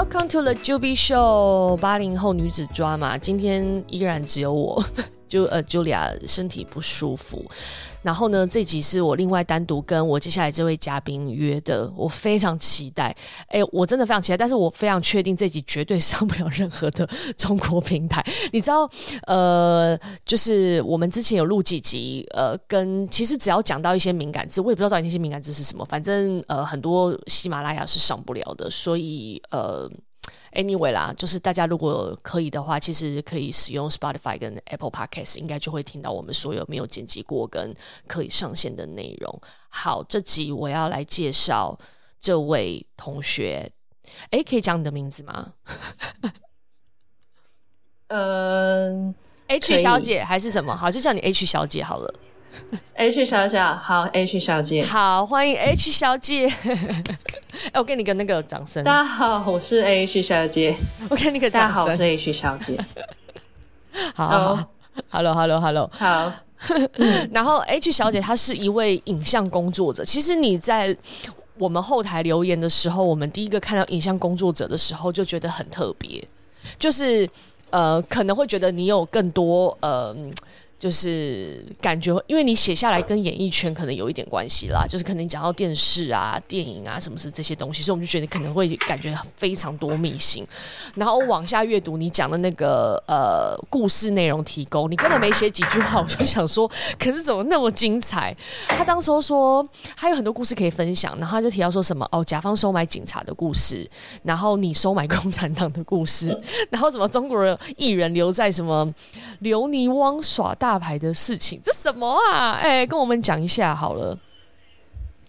Welcome to the Juby Show，八零后女子抓马。今天依然只有我，就呃，Julia 身体不舒服。然后呢，这集是我另外单独跟我接下来这位嘉宾约的，我非常期待。哎，我真的非常期待，但是我非常确定这集绝对上不了任何的中国平台。你知道，呃，就是我们之前有录几集，呃，跟其实只要讲到一些敏感字，我也不知道到底那些敏感字是什么，反正呃，很多喜马拉雅是上不了的，所以呃。Anyway 啦，就是大家如果可以的话，其实可以使用 Spotify 跟 Apple Podcast，应该就会听到我们所有没有剪辑过跟可以上线的内容。好，这集我要来介绍这位同学，诶，可以讲你的名字吗？嗯、呃、，H 小姐还是什么？好，就叫你 H 小姐好了。H 小姐，好，H 小姐，好，欢迎 H 小姐。哎，我给你个那个掌声。大家好，我是 H 小姐。我给你个掌声。大家好，我是 H 小姐。好，好，好，Hello，Hello，Hello，好。然后 H 小姐她是一位影像工作者。其实你在我们后台留言的时候，我们第一个看到影像工作者的时候，就觉得很特别，就是呃，可能会觉得你有更多呃。就是感觉，因为你写下来跟演艺圈可能有一点关系啦，就是可能你讲到电视啊、电影啊什么是这些东西，所以我们就觉得可能会感觉非常多秘辛。然后往下阅读你讲的那个呃故事内容提供，你根本没写几句话，我就想说，可是怎么那么精彩？他当时说他有很多故事可以分享，然后他就提到说什么哦，甲方收买警察的故事，然后你收买共产党的故事，然后什么中国人艺人留在什么留尼汪耍大。大牌的事情，这什么啊？哎、欸，跟我们讲一下好了。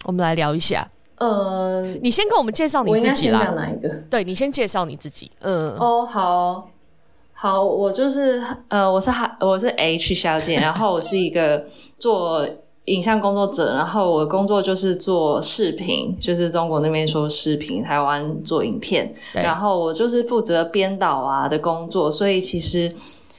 我们来聊一下。呃，你先跟我们介绍你自己啦。哪一个？对，你先介绍你自己。嗯，哦，好，好，我就是呃，我是哈，我是 H 小姐，然后我是一个做影像工作者，然后我的工作就是做视频，就是中国那边说视频，台湾做影片，然后我就是负责编导啊的工作，所以其实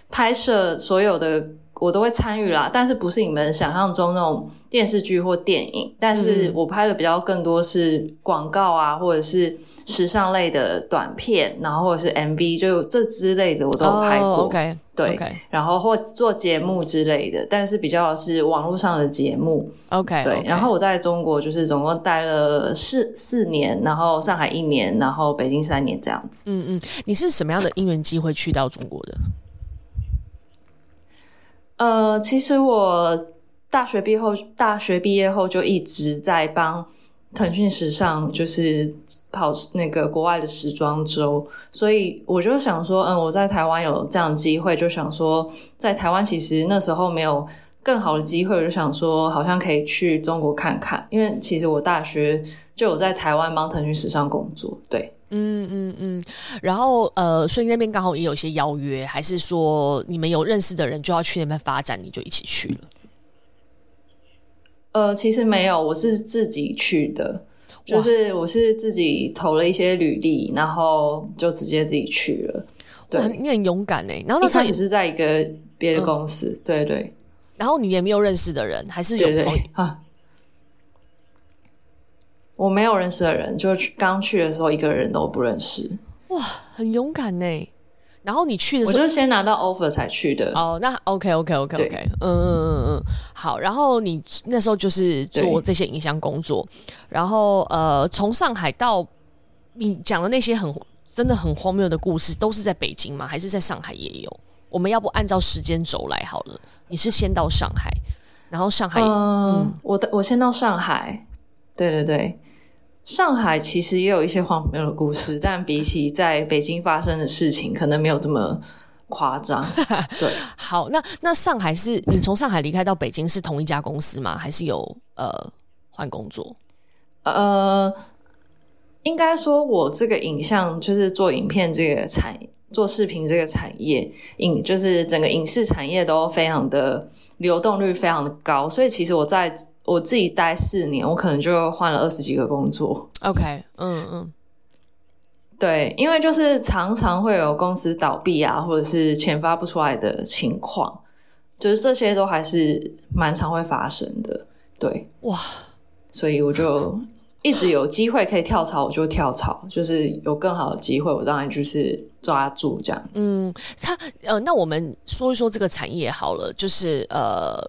拍摄所有的。我都会参与啦，但是不是你们想象中那种电视剧或电影，但是我拍的比较更多是广告啊，或者是时尚类的短片，然后或者是 MV，就这之类的我都有拍过。Oh, OK，对，okay. 然后或做节目之类的，但是比较是网络上的节目。OK，对。Okay. 然后我在中国就是总共待了四四年，然后上海一年，然后北京三年这样子。嗯嗯，你是什么样的因缘机会去到中国的？呃，其实我大学毕业后，大学毕业后就一直在帮腾讯时尚，就是跑那个国外的时装周，所以我就想说，嗯，我在台湾有这样的机会，就想说，在台湾其实那时候没有更好的机会，我就想说，好像可以去中国看看，因为其实我大学就有在台湾帮腾讯时尚工作，对。嗯嗯嗯，然后呃，所以那边刚好也有一些邀约，还是说你们有认识的人就要去那边发展，你就一起去了？呃，其实没有，我是自己去的，就是我是自己投了一些履历，然后就直接自己去了。对，你很勇敢哎。然后那时候也是在一个别的公司，嗯、对对。然后你也没有认识的人，还是有朋友对对啊？我没有认识的人，就去刚去的时候一个人都不认识。哇，很勇敢呢。然后你去的时候，我就先拿到 offer 才去的。哦，那 OK OK OK OK，嗯嗯嗯嗯，好。然后你那时候就是做这些影像工作，然后呃，从上海到你讲的那些很真的很荒谬的故事，都是在北京吗？还是在上海也有？我们要不按照时间轴来好了？你是先到上海，然后上海，呃、嗯，我的我先到上海，对对对。上海其实也有一些荒谬的故事，但比起在北京发生的事情，可能没有这么夸张。对，好，那那上海是你从上海离开到北京是同一家公司吗？还是有呃换工作？呃，应该说我这个影像就是做影片这个产业，做视频这个产业，影就是整个影视产业都非常的流动率非常的高，所以其实我在。我自己待四年，我可能就换了二十几个工作。OK，嗯嗯，对，因为就是常常会有公司倒闭啊，或者是钱发不出来的情况，就是这些都还是蛮常会发生的。对，哇，所以我就一直有机会可以跳槽，我就跳槽，就是有更好的机会，我当然就是抓住这样子。嗯，他呃，那我们说一说这个产业好了，就是呃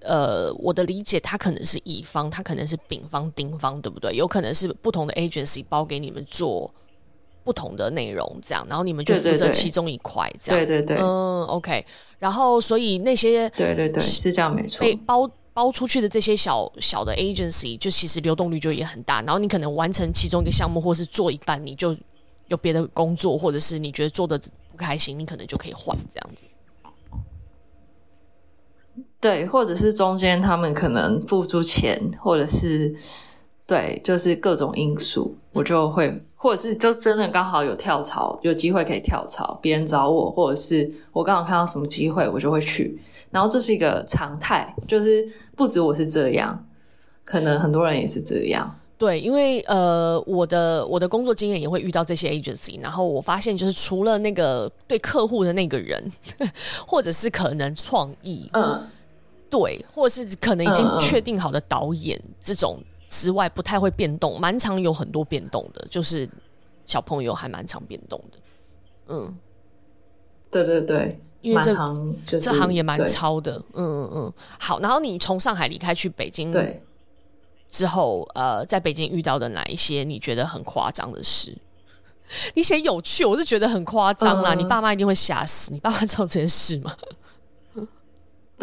呃，我的理解，它可能是乙方，它可能是丙方、丁方，对不对？有可能是不同的 agency 包给你们做不同的内容，这样，然后你们就负责其中一块，这样。对对对，嗯，OK。然后，所以那些对对对是这样没错，被包。包出去的这些小小的 agency，就其实流动率就也很大。然后你可能完成其中一个项目，或是做一半，你就有别的工作，或者是你觉得做的不开心，你可能就可以换这样子。对，或者是中间他们可能付出钱，或者是对，就是各种因素，我就会，或者是就真的刚好有跳槽，有机会可以跳槽，别人找我，或者是我刚好看到什么机会，我就会去。然后这是一个常态，就是不止我是这样，可能很多人也是这样。对，因为呃，我的我的工作经验也会遇到这些 agency，然后我发现就是除了那个对客户的那个人，或者是可能创意，嗯，对，或者是可能已经确定好的导演这种之外，不太会变动，蛮常有很多变动的，就是小朋友还蛮常变动的。嗯，对对对。因为这行、就是、这行也蛮超的，嗯嗯嗯。好，然后你从上海离开去北京，对，之后呃，在北京遇到的哪一些你觉得很夸张的事？你写有趣，我是觉得很夸张啦。嗯、你爸妈一定会吓死。你爸妈知道这件事吗？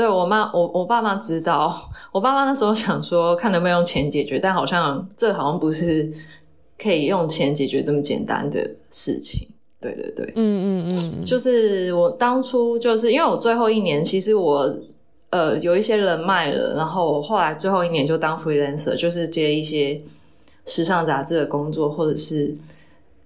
对我妈，我我爸妈知道。我爸妈那时候想说，看能不能用钱解决，但好像这好像不是可以用钱解决这么简单的事情。对对对，嗯嗯嗯，就是我当初就是因为我最后一年，其实我呃有一些人脉了，然后我后来最后一年就当 freelancer，就是接一些时尚杂志的工作，或者是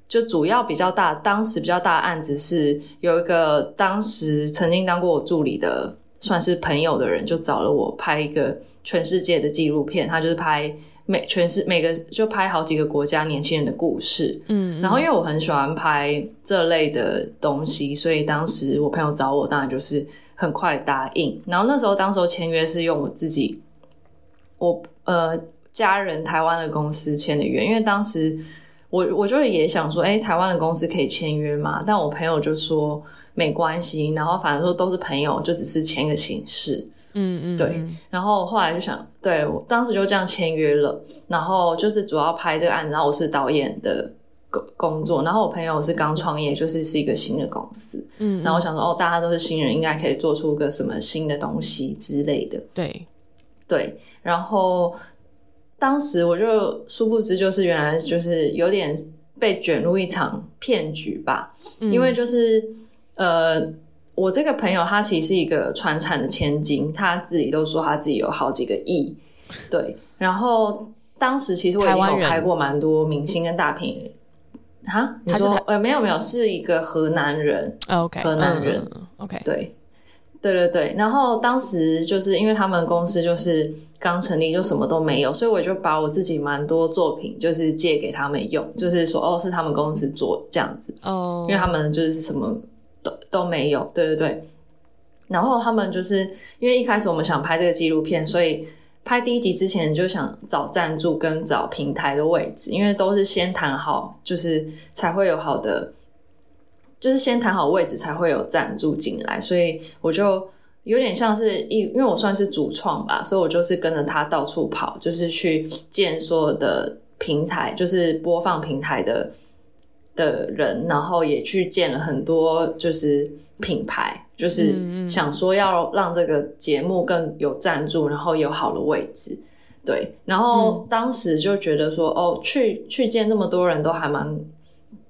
就主要比较大，当时比较大的案子是有一个当时曾经当过我助理的算是朋友的人，就找了我拍一个全世界的纪录片，他就是拍。每全是每个就拍好几个国家年轻人的故事，嗯，然后因为我很喜欢拍这类的东西，所以当时我朋友找我，当然就是很快答应。然后那时候当时候签约是用我自己，我呃家人台湾的公司签的约，因为当时我我就也想说，哎，台湾的公司可以签约吗？但我朋友就说没关系，然后反正说都是朋友，就只是签个形式。嗯嗯，对，然后后来就想，对，我当时就这样签约了，然后就是主要拍这个案子，然后我是导演的工工作，然后我朋友是刚创业，就是是一个新的公司，嗯，然后我想说，哦，大家都是新人，应该可以做出个什么新的东西之类的，对，对，然后当时我就殊不知，就是原来就是有点被卷入一场骗局吧，嗯，因为就是呃。我这个朋友，他其实是一个传产的千金，他自己都说他自己有好几个亿，对。然后当时其实我已经有拍过蛮多明星跟大品，哈，你说呃没有没有，是一个河南人河南人，OK，对，对对对。然后当时就是因为他们公司就是刚成立，就什么都没有，所以我就把我自己蛮多作品就是借给他们用，就是说哦是他们公司做这样子哦，oh. 因为他们就是什么。都都没有，对对对。然后他们就是因为一开始我们想拍这个纪录片，所以拍第一集之前就想找赞助跟找平台的位置，因为都是先谈好，就是才会有好的，就是先谈好位置才会有赞助进来。所以我就有点像是一，因为我算是主创吧，所以我就是跟着他到处跑，就是去见所有的平台，就是播放平台的。的人，然后也去见了很多，就是品牌，就是想说要让这个节目更有赞助，然后有好的位置，对。然后当时就觉得说，哦，去去见那么多人都还蛮，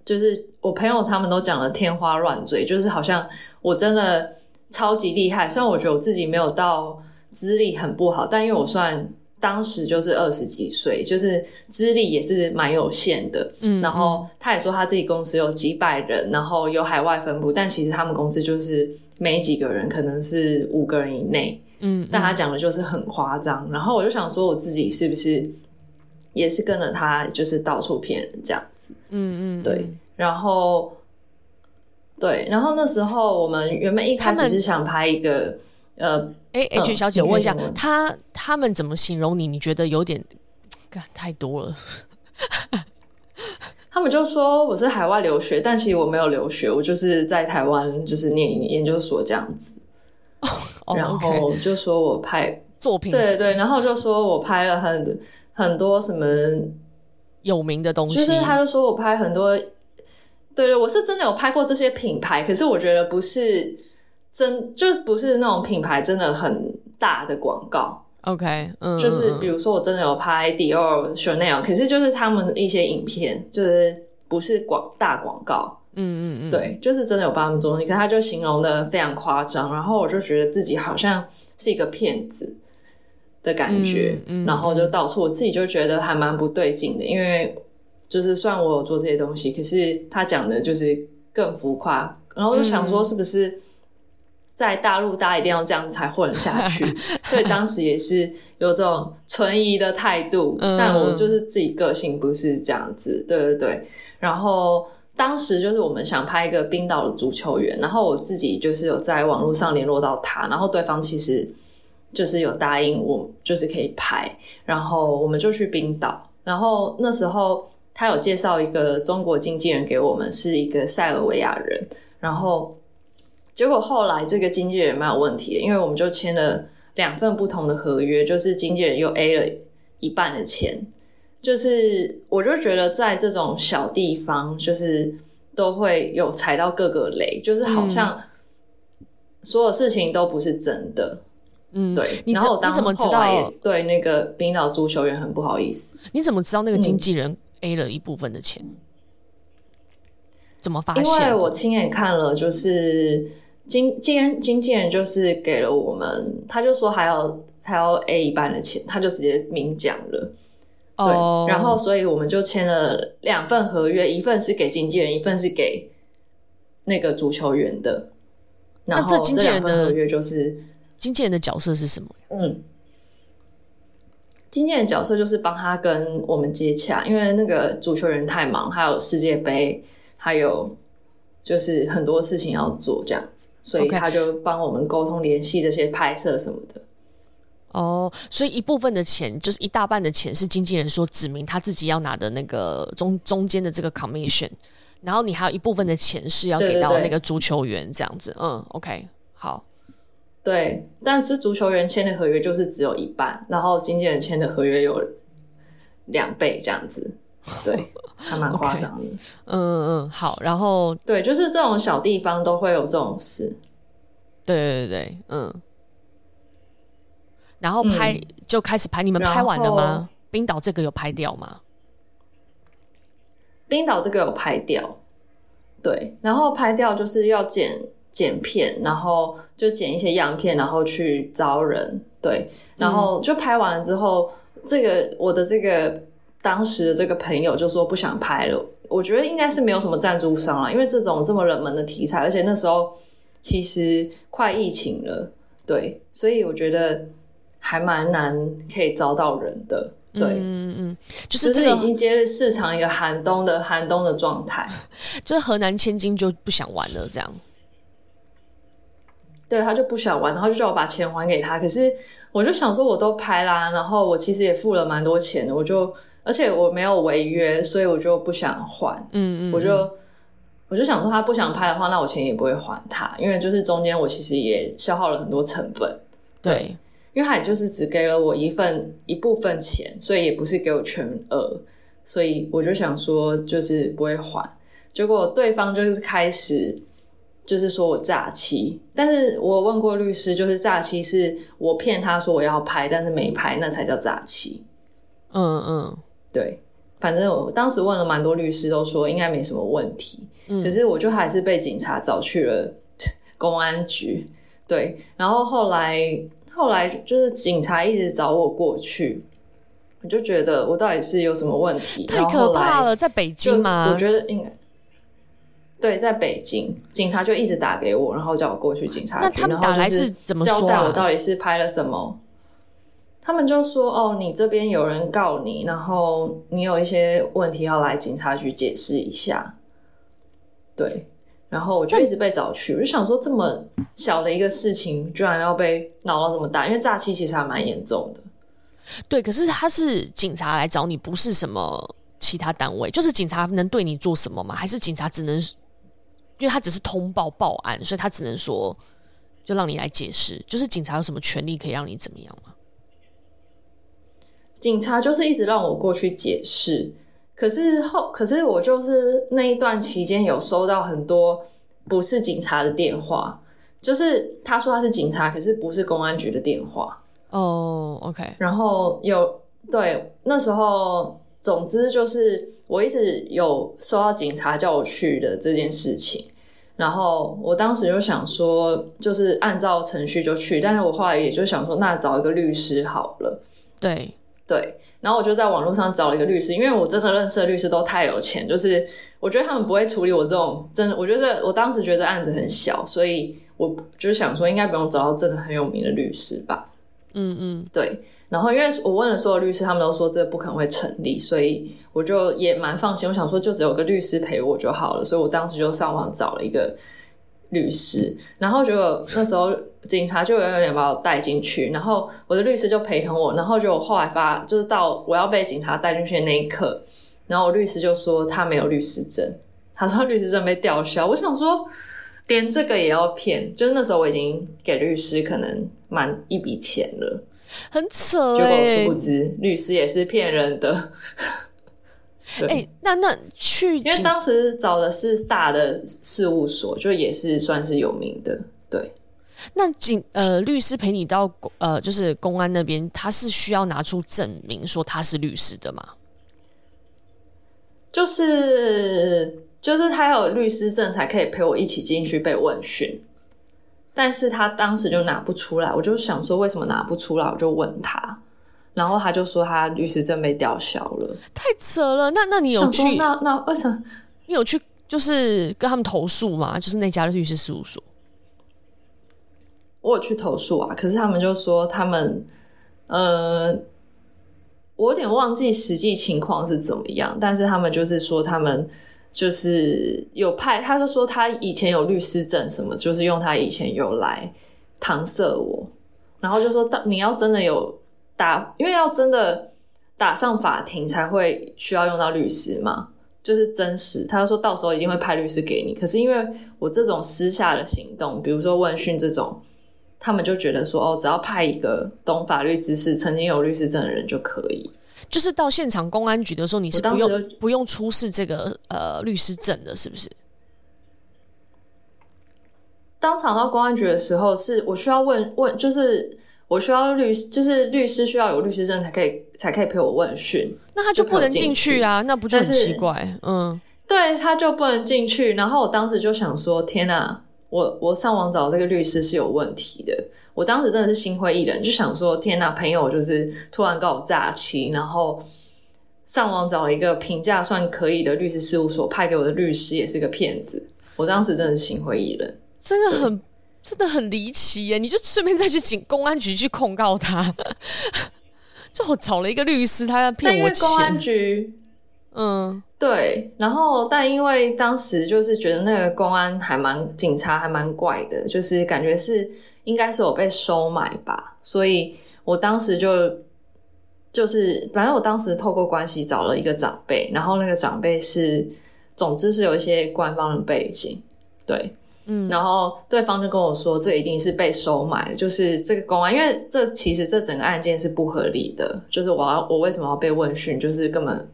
就是我朋友他们都讲的天花乱坠，就是好像我真的超级厉害。虽然我觉得我自己没有到资历很不好，但因为我算。当时就是二十几岁，就是资历也是蛮有限的。嗯，然后他也说他自己公司有几百人，然后有海外分部，但其实他们公司就是没几个人，可能是五个人以内。嗯，但他讲的就是很夸张。然后我就想说，我自己是不是也是跟着他，就是到处骗人这样子？嗯嗯，对。然后对，然后那时候我们原本一开始是想拍一个。呃，哎，H 小姐，我问一下，他他们怎么形容你？你觉得有点干太多了。他们就说我是海外留学，但其实我没有留学，我就是在台湾就是念研究所这样子。Oh, 然后就说我拍作品，对对对，然后就说我拍了很很多什么有名的东西，就是他就说我拍很多，对对，我是真的有拍过这些品牌，可是我觉得不是真，就不是那种品牌真的很大的广告。OK，嗯，就是比如说我真的有拍 Dior、Chanel，可是就是他们一些影片，就是不是广大广告，嗯嗯嗯，对，就是真的有帮他们做东西，可他就形容的非常夸张，然后我就觉得自己好像是一个骗子的感觉，嗯嗯、然后就到处我自己就觉得还蛮不对劲的，因为就是虽然我有做这些东西，可是他讲的就是更浮夸，然后我就想说是不是、嗯。在大陆，大家一定要这样才混下去，所以当时也是有这种存疑的态度。嗯、但我就是自己个性不是这样子，对对对。然后当时就是我们想拍一个冰岛的足球员，然后我自己就是有在网络上联络到他，然后对方其实就是有答应我，就是可以拍。然后我们就去冰岛，然后那时候他有介绍一个中国经纪人给我们，是一个塞尔维亚人，然后。结果后来这个经纪人蛮有问题的，因为我们就签了两份不同的合约，就是经纪人又 A 了一半的钱，就是我就觉得在这种小地方，就是都会有踩到各个雷，就是好像所有事情都不是真的，嗯，对。然后我当时后来也对那个冰岛足球员很不好意思。你怎么知道那个经纪人 A 了一部分的钱？嗯、怎么发现？因为我亲眼看了，就是。经经人经纪人就是给了我们，他就说还要还要 A 一半的钱，他就直接明讲了。对，oh. 然后所以我们就签了两份合约，一份是给经纪人，一份是给那个足球员的。然后这经纪人的合约就是经纪人的角色是什么？嗯，经纪人角色就是帮他跟我们接洽，因为那个足球人太忙，还有世界杯，还有。就是很多事情要做这样子，所以他就帮我们沟通联系这些拍摄什么的。哦，所以一部分的钱就是一大半的钱是经纪人说指明他自己要拿的那个中中间的这个 commission，然后你还有一部分的钱是要给到那个足球员这样子。对对对，嗯，OK，好，对，但是足球员签的合约就是只有一半，然后经纪人签的合约有两倍这样子。对，还蛮夸张的。Okay. 嗯嗯，好。然后，对，就是这种小地方都会有这种事。对对对，嗯。然后拍、嗯、就开始拍，你们拍完了吗？冰岛这个有拍掉吗？冰岛这个有拍掉。对，然后拍掉就是要剪剪片，然后就剪一些样片，然后去招人。对，然后就拍完了之后，嗯、这个我的这个。当时的这个朋友就说不想拍了，我觉得应该是没有什么赞助商了，因为这种这么冷门的题材，而且那时候其实快疫情了，对，所以我觉得还蛮难可以招到人的，对，嗯嗯，就是这个已经接入市场一个寒冬的寒冬的状态，就是河南千金就不想玩了这样，对，他就不想玩，然后就叫我把钱还给他，可是我就想说我都拍啦，然后我其实也付了蛮多钱的，我就。而且我没有违约，所以我就不想还。嗯，嗯嗯，我就我就想说，他不想拍的话，那我钱也不会还他，因为就是中间我其实也消耗了很多成本。对，对，因为他也就是只给了我一份一部分钱，所以也不是给我全额，所以我就想说，就是不会还。结果对方就是开始就是说我诈欺，但是我问过律师，就是诈欺是我骗他说我要拍，但是没拍，那才叫诈欺。嗯嗯。对，反正我当时问了蛮多律师，都说应该没什么问题。嗯，可是我就还是被警察找去了 公安局。对，然后后来后来就是警察一直找我过去，我就觉得我到底是有什么问题？太可怕了，在北京吗？我觉得应该对，在北京，警察就一直打给我，然后叫我过去警察局。那他们打来是怎么说啊？交代我到底是拍了什么？他们就说：“哦，你这边有人告你，然后你有一些问题要来警察局解释一下。”对，然后我就一直被找去，我就想说，这么小的一个事情，居然要被闹到这么大，因为诈欺其实还蛮严重的。对，可是他是警察来找你，不是什么其他单位，就是警察能对你做什么吗？还是警察只能，因为他只是通报报案，所以他只能说，就让你来解释，就是警察有什么权利可以让你怎么样吗？警察就是一直让我过去解释，可是后，可是我就是那一段期间有收到很多不是警察的电话，就是他说他是警察，可是不是公安局的电话。哦、oh，OK。然后有对那时候，总之就是我一直有收到警察叫我去的这件事情，然后我当时就想说，就是按照程序就去，但是我后来也就想说，那找一个律师好了。对对，然后我就在网络上找了一个律师，因为我真的认识的律师都太有钱，就是我觉得他们不会处理我这种真的，我觉得我当时觉得案子很小，所以我就是想说，应该不用找到真的很有名的律师吧。嗯嗯，对。然后因为我问了所有律师，他们都说这不可能会成立，所以我就也蛮放心。我想说，就只有个律师陪我就好了。所以我当时就上网找了一个律师，然后结果那时候警察就有点把我带进去，然后我的律师就陪同我。然后就后来发，就是到我要被警察带进去的那一刻，然后我律师就说他没有律师证，他说律师证被吊销。我想说，连这个也要骗？就是那时候我已经给律师可能蛮一笔钱了，很扯欸。结果殊不知律师也是骗人的。哎，欸，那那去，因为当时找的是大的事务所，就也是算是有名的。对，那警呃律师陪你到呃就是公安那边，他是需要拿出证明说他是律师的吗？就是。就是他有律师证才可以陪我一起进去被问讯，但是他当时就拿不出来，我就想说为什么拿不出来，我就问他，然后他就说他律师证被吊销了，太扯了。那那你有去？那那为什么？你有去就是跟他们投诉吗？就是那家律师事务所，我有去投诉啊，可是他们就说他们，呃，我有点忘记实际情况是怎么样，但是他们就是说他们。就是有派，他就说他以前有律师证什么，就是用他以前有来搪塞我，然后就说到你要真的有打，因为要真的打上法庭才会需要用到律师嘛，就是真实。他就说到时候一定会派律师给你，可是因为我这种私下的行动，比如说问讯这种，他们就觉得说哦，只要派一个懂法律知识、曾经有律师证的人就可以。就是到现场公安局的时候，你是不用不用出示这个呃律师证的，是不是？当场到公安局的时候，是我需要问问，就是我需要律，就是律师需要有律师证才可以才可以陪我问讯。那他就不能进去啊？那不就很奇怪？嗯，对，他就不能进去。然后我当时就想说：天哪，我我上网找这个律师是有问题的。我当时真的是心灰意冷，就想说：天哪，朋友就是突然告我诈欺，然后上网找了一个评价算可以的律师事务所，派给我的律师也是个骗子。我当时真的是心灰意冷，真的很真的很离奇耶！你就顺便再去警公安局去控告他，就我找了一个律师，他要骗我钱。公安局，嗯，对。然后，但因为当时就是觉得那个公安还蛮警察还蛮怪的，就是感觉是。应该是我被收买吧，所以我当时就就是，反正我当时透过关系找了一个长辈，然后那个长辈是，总之是有一些官方的背景，对，嗯，然后对方就跟我说，这一定是被收买，就是这个公安，因为这其实这整个案件是不合理的，就是我要我为什么要被问讯，就是根本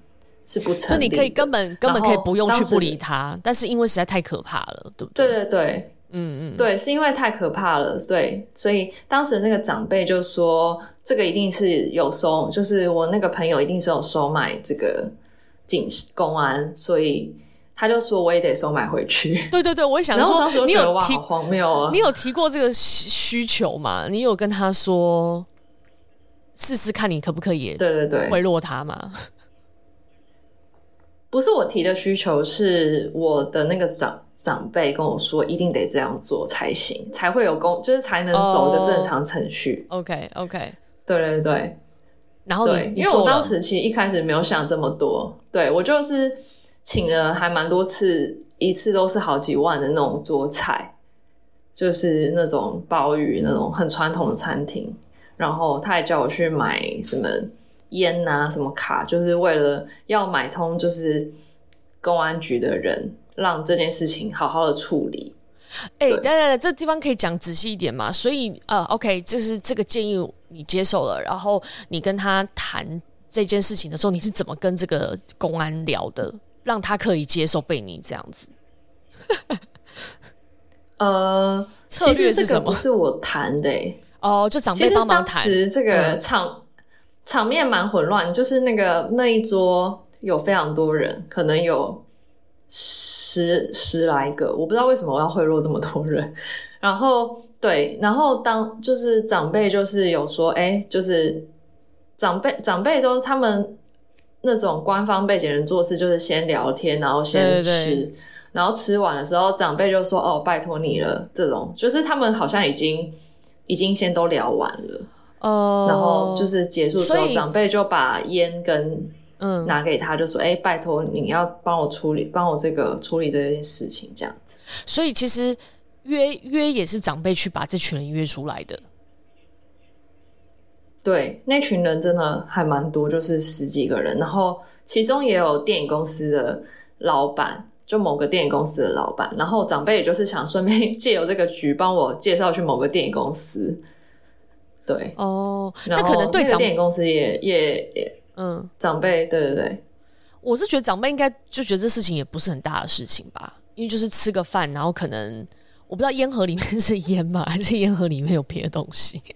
是不成立，就你可以根本根本可以不用去不理他，但是因为实在太可怕了，对不对？对对对。嗯嗯，对，是因为太可怕了，对，所以当时那个长辈就说，这个一定是有收，就是我那个朋友一定是有收买这个警公安，所以他就说我也得收买回去。对对对，我也想说，你有提荒谬啊？你有提过这个需求吗？你有跟他说试试看你可不可以？对对对，贿赂他吗？不是我提的需求，是我的那个长长辈跟我说，一定得这样做才行，才会有工，就是才能走一个正常程序。Oh, OK OK，对对对。然后对，因为我当时其实一开始没有想这么多，对，我就是请了还蛮多次，一次都是好几万的那种桌菜，就是那种鲍鱼那种很传统的餐厅。然后他也叫我去买什么烟啊，什么卡，就是为了要买通，就是公安局的人，让这件事情好好的处理。哎、欸，等等，这地方可以讲仔细一点嘛？所以呃，OK，就是这个建议你接受了，然后你跟他谈这件事情的时候，你是怎么跟这个公安聊的，让他可以接受被你这样子？呃，策略是什么？不是我谈的、欸，哦，就长辈帮忙谈。其实当时这个场、嗯、场面蛮混乱，就是那个那一桌有非常多人，可能有。十十来个，我不知道为什么我要贿赂这么多人。然后对，然后当就是长辈就是有说，哎、欸，就是长辈长辈都他们那种官方背景人做事，就是先聊天，然后先吃，对对对，然后吃完的时候，长辈就说，哦，拜托你了。这种就是他们好像已经已经先都聊完了，哦，然后就是结束之后，长辈就把烟跟。嗯，拿给他就说：“哎、欸，拜托你要帮我处理，帮我这个处理这件事情，这样子。”所以其实约约也是长辈去把这群人约出来的。对，那群人真的还蛮多，就是十几个人，然后其中也有电影公司的老板，就某个电影公司的老板。然后长辈也就是想顺便 借由这个局帮我介绍去某个电影公司。对哦，那可能对长电影公司也也也。嗯，长辈，对对对，我是觉得长辈应该就觉得这事情也不是很大的事情吧，因为就是吃个饭，然后可能我不知道烟盒里面是烟吗，还是烟盒里面有别的东西。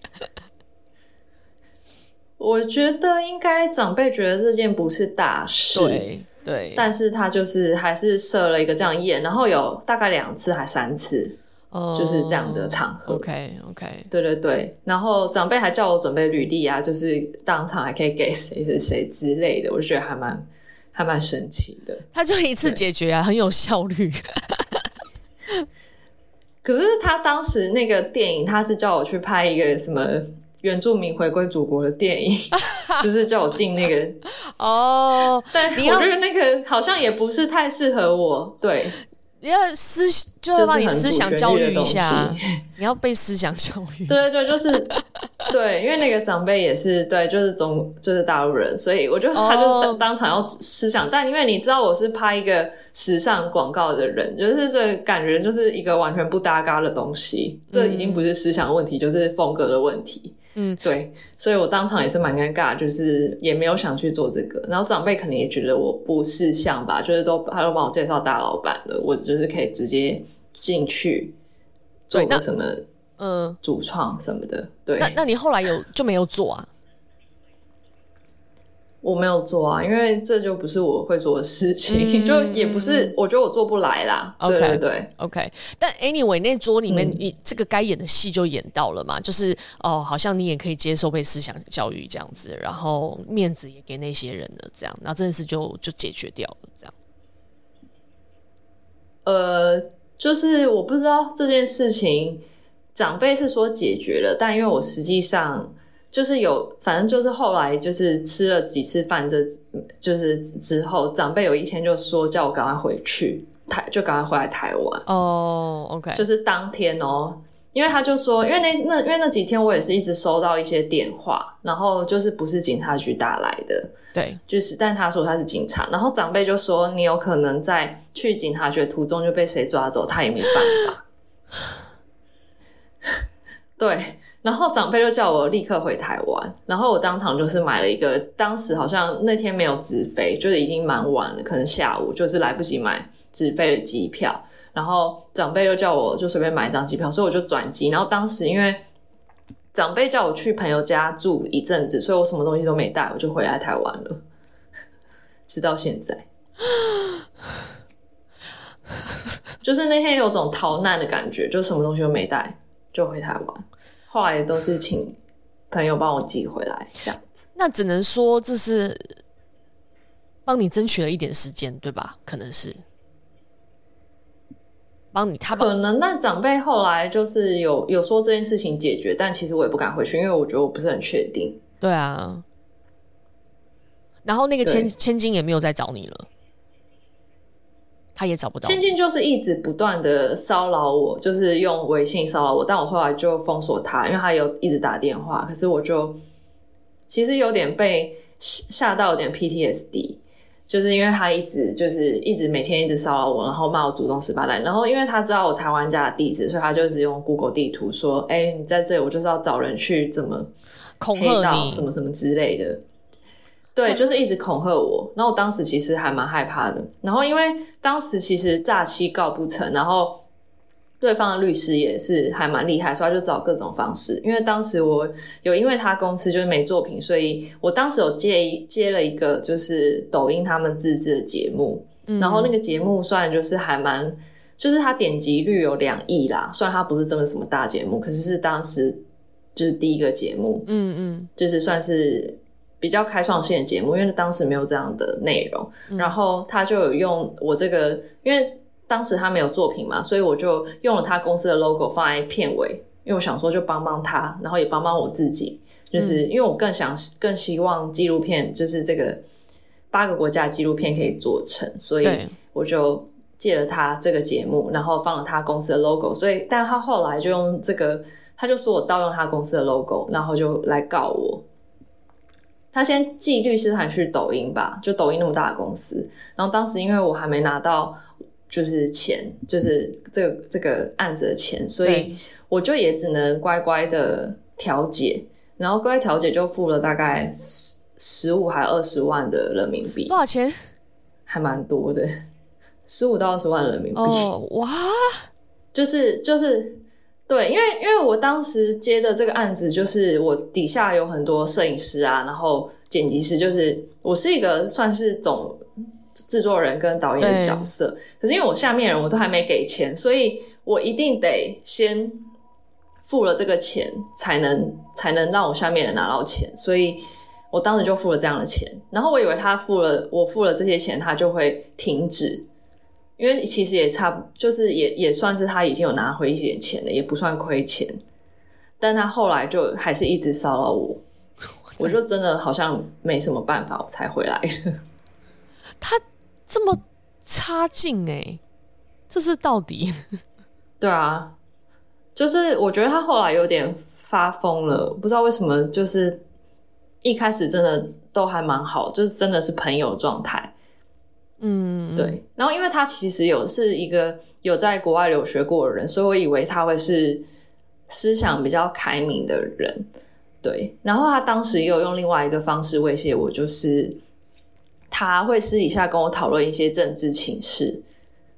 我觉得应该长辈觉得这件不是大事，对对，但是他就是还是设了一个这样宴，然后有大概两次还三次。就是这样的场合。OK OK，对对对。然后长辈还叫我准备履历啊，就是当场还可以给谁谁谁之类的，我就觉得还蛮还蛮神奇的。他就一次解决啊，很有效率。可是他当时那个电影，他是叫我去拍一个什么原住民回归祖国的电影，就是叫我进那个哦。但我觉得那个好像也不是太适合我。对。你要思，就要把你思想教育一下。你要被思想教育。对对对，就是对，因为那个长辈也是对，就是中就是大陆人，所以我觉得他就当场要思想。Oh. 但因为你知道我是拍一个时尚广告的人，就是这感觉就是一个完全不搭嘎的东西。这已经不是思想问题，就是风格的问题。嗯，对，所以我当场也是蛮尴尬，就是也没有想去做这个。然后长辈可能也觉得我不识相吧，就是都他都帮我介绍大老板了，我就是可以直接进去做个什么嗯主创什么的。对，那那你后来有就没有做啊？我没有做啊，因为这就不是我会做的事情，嗯、就也不是，我觉得我做不来啦。OK，对对对，OK。但 anyway，那桌里面你、嗯、这个该演的戏就演到了嘛，就是哦，好像你也可以接受被思想教育这样子，然后面子也给那些人了，这样，然后这件事就就解决掉了，这样。呃，就是我不知道这件事情，长辈是说解决了，但因为我实际上。就是有，反正就是后来就是吃了几次饭，这就是之后，长辈有一天就说叫我赶快回去台，就赶快回来台湾。哦、oh，OK，就是当天哦，因为他就说，因为那那因为那几天我也是一直收到一些电话，然后就是不是警察局打来的，对，就是但他说他是警察，然后长辈就说你有可能在去警察局的途中就被谁抓走，他也没办法。对。然后长辈就叫我立刻回台湾，然后我当场就是买了一个，当时好像那天没有直飞，就是已经蛮晚了，可能下午就是来不及买直飞的机票。然后长辈又叫我就随便买一张机票，所以我就转机。然后当时因为长辈叫我去朋友家住一阵子，所以我什么东西都没带，我就回来台湾了，直到现在。就是那天有种逃难的感觉，就什么东西都没带，就回台湾。后来都是请朋友帮我寄回来，这样子。那只能说这是帮你争取了一点时间，对吧？可能是帮你他帮，可能那长辈后来就是有有说这件事情解决，但其实我也不敢回去，因为我觉得我不是很确定。对啊。然后那个千千金也没有再找你了。他也找不到。千金就是一直不断的骚扰我，就是用微信骚扰我，但我后来就封锁他，因为他有一直打电话，可是我就其实有点被吓到，有点 PTSD。就是因为他一直就是一直每天一直骚扰我，然后骂我祖宗十八代，然后因为他知道我台湾家的地址，所以他就一直用 Google 地图说：“哎、欸，你在这里，我就是要找人去怎么恐吓你，什么什么之类的。”对，就是一直恐吓我。然后我当时其实还蛮害怕的。然后因为当时其实诈欺告不成，然后。对方的律师也是还蛮厉害，所以他就找各种方式。因为当时我有因为他公司就是没作品，所以我当时有接一接了一个就是抖音他们自制的节目，嗯、然后那个节目虽然就是还蛮，就是它点击率有两亿啦，虽然它不是真的什么大节目，可是是当时就是第一个节目，嗯嗯，就是算是比较开创性的节目，因为当时没有这样的内容，嗯、然后他就有用我这个，因为。当时他没有作品嘛，所以我就用了他公司的 logo 放在片尾，因为我想说就帮帮他，然后也帮帮我自己，就是因为我更想更希望纪录片就是这个八个国家纪录片可以做成，所以我就借了他这个节目，然后放了他公司的 logo，所以但他后来就用这个，他就说我盗用他公司的 logo，然后就来告我。他先寄律师函去抖音吧，就抖音那么大的公司，然后当时因为我还没拿到。就是钱，就是这个这个案子的钱，所以我就也只能乖乖的调解，然后乖乖调解就付了大概十十五还二十万的人民币。多少钱？还蛮多的，十五到二十万人民币。哦，哇！就是就是对，因为因为我当时接的这个案子，就是我底下有很多摄影师啊，然后剪辑师，就是我是一个算是总。制作人跟导演的角色，可是因为我下面人我都还没给钱，所以我一定得先付了这个钱，才能才能让我下面人拿到钱，所以我当时就付了这样的钱。然后我以为他付了，我付了这些钱，他就会停止，因为其实也差，就是也也算是他已经有拿回一点钱了，也不算亏钱。但他后来就还是一直骚扰我，我就真的好像没什么办法，我才回来的。他这么差劲诶、欸，这是到底？对啊，就是我觉得他后来有点发疯了，不知道为什么，就是一开始真的都还蛮好，就是真的是朋友状态。嗯，对。然后因为他其实有是一个有在国外留学过的人，所以我以为他会是思想比较开明的人。对。然后他当时也有用另外一个方式威胁我，就是。他会私底下跟我讨论一些政治情势，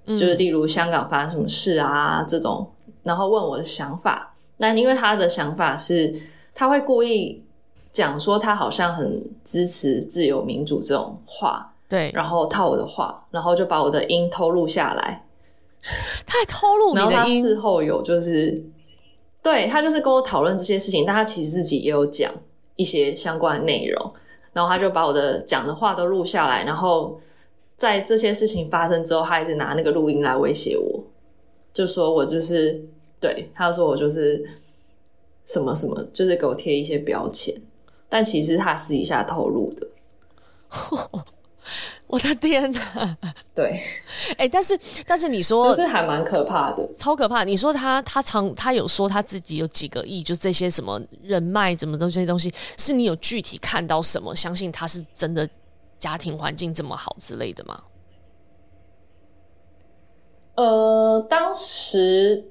嗯、就是例如香港发生什么事啊这种，然后问我的想法。那因为他的想法是，他会故意讲说他好像很支持自由民主这种话，对，然后套我的话，然后就把我的音偷录下来。他还偷录你的音？然后他事后有就是，对，他就是跟我讨论这些事情，但他其实自己也有讲一些相关的内容。然后他就把我的讲的话都录下来，然后在这些事情发生之后，他一直拿那个录音来威胁我，就说我就是对，他说我就是什么什么，就是给我贴一些标签，但其实他私底下透露的。我的天哪！对，哎、欸，但是但是你说，就是还蛮可怕的，超可怕。你说他他常他有说他自己有几个亿，就这些什么人脉，什么东西这些东西，是你有具体看到什么？相信他是真的家庭环境这么好之类的吗？呃，当时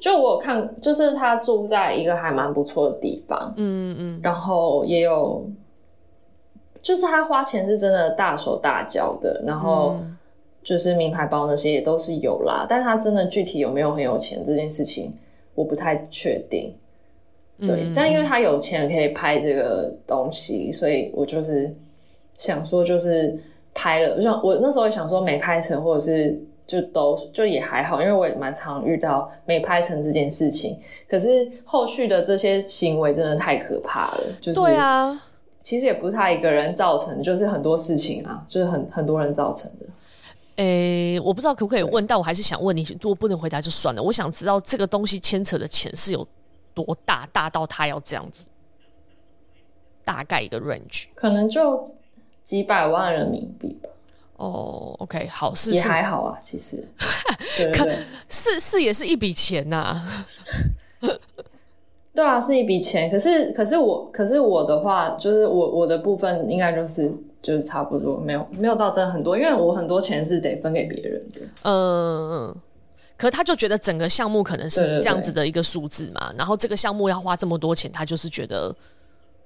就我有看，就是他住在一个还蛮不错的地方，嗯嗯，然后也有。就是他花钱是真的大手大脚的，然后就是名牌包那些也都是有啦，嗯、但他真的具体有没有很有钱这件事情，我不太确定。对，嗯、但因为他有钱可以拍这个东西，所以我就是想说，就是拍了，就像我那时候也想说没拍成，或者是就都就也还好，因为我也蛮常遇到没拍成这件事情。可是后续的这些行为真的太可怕了，就是对啊。其实也不是他一个人造成，就是很多事情啊，就是很很多人造成的。诶、欸，我不知道可不可以问，但我还是想问你，如果不能回答就算了。我想知道这个东西牵扯的钱是有多大，大到他要这样子，大概一个 range，可能就几百万人民币吧。哦，OK，好是也还好啊，其实，对 对对，是是也是一笔钱呐、啊。对啊，是一笔钱。可是可是我可是我的话，就是我我的部分应该就是就是差不多，没有没有到真的很多，因为我很多钱是得分给别人的。嗯嗯。可是他就觉得整个项目可能是这样子的一个数字嘛，然后这个项目要花这么多钱，他就是觉得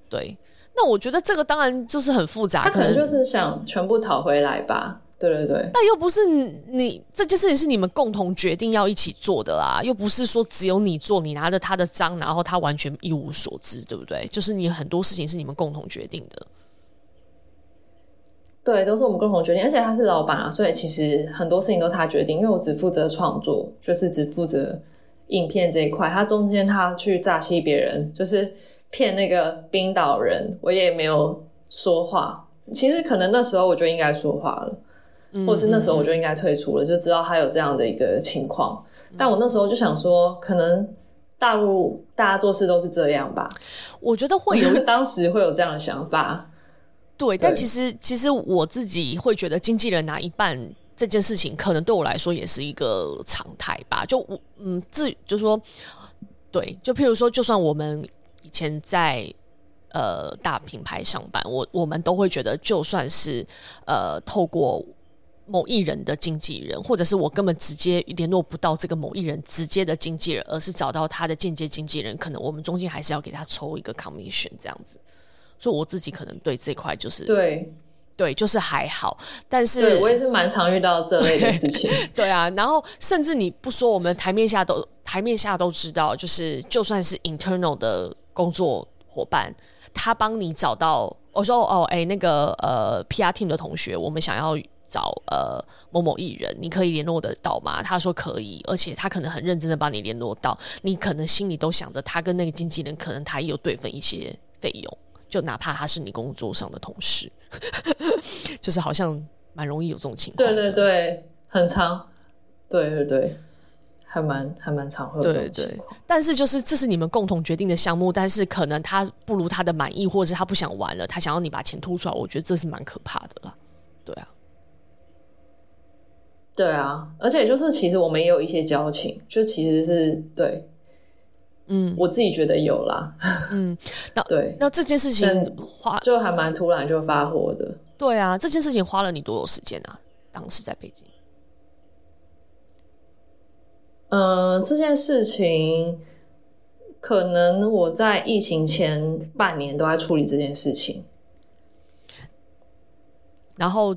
对。那我觉得这个当然就是很复杂，他可能就是想全部讨回来吧。对对对，但又不是你，你这件事情是你们共同决定要一起做的啦，又不是说只有你做，你拿着他的章，然后他完全一无所知，对不对？就是你很多事情是你们共同决定的。对，都是我们共同决定，而且他是老板啊，所以其实很多事情都他决定，因为我只负责创作，就是只负责影片这一块，他中间他去诈欺别人，就是骗那个冰岛人，我也没有说话。其实可能那时候我就应该说话了。或是那时候我就应该退出了，就知道他有这样的一个情况。嗯、但我那时候就想说，可能大陆大家做事都是这样吧。我觉得会有，当时会有这样的想法。对，但其实其实我自己会觉得，经纪人拿一半这件事情，可能对我来说也是一个常态吧。就我嗯，至于就是说，对，就譬如说，就算我们以前在呃大品牌上班，我我们都会觉得，就算是呃透过。某艺人的经纪人，或者是我根本直接联络不到这个某艺人直接的经纪人，而是找到他的间接经纪人，可能我们中间还是要给他抽一个 commission 这样子。所以我自己可能对这块就是对对，就是还好。但是我也是蛮常遇到这类的事情。对啊，然后甚至你不说，我们台面下都台面下都知道，就是就算是 internal 的工作伙伴，他帮你找到，我说哦，哎，那个呃 PR team 的同学，我们想要。找呃某某艺人，你可以联络得到吗？他说可以，而且他可能很认真的帮你联络到。你可能心里都想着，他跟那个经纪人可能他也有对分一些费用，就哪怕他是你工作上的同事，就是好像蛮容易有这种情况。对对对，很常。对对对，还蛮还蛮常会。对对，但是就是这是你们共同决定的项目，但是可能他不如他的满意，或者是他不想玩了，他想要你把钱吐出来，我觉得这是蛮可怕的啦。对啊。对啊，而且就是其实我们也有一些交情，就其实是对，嗯，我自己觉得有啦，嗯，那 对，那这件事情花就还蛮突然就发火的，对啊，这件事情花了你多少时间啊？当时在北京，嗯、呃，这件事情可能我在疫情前半年都在处理这件事情，然后。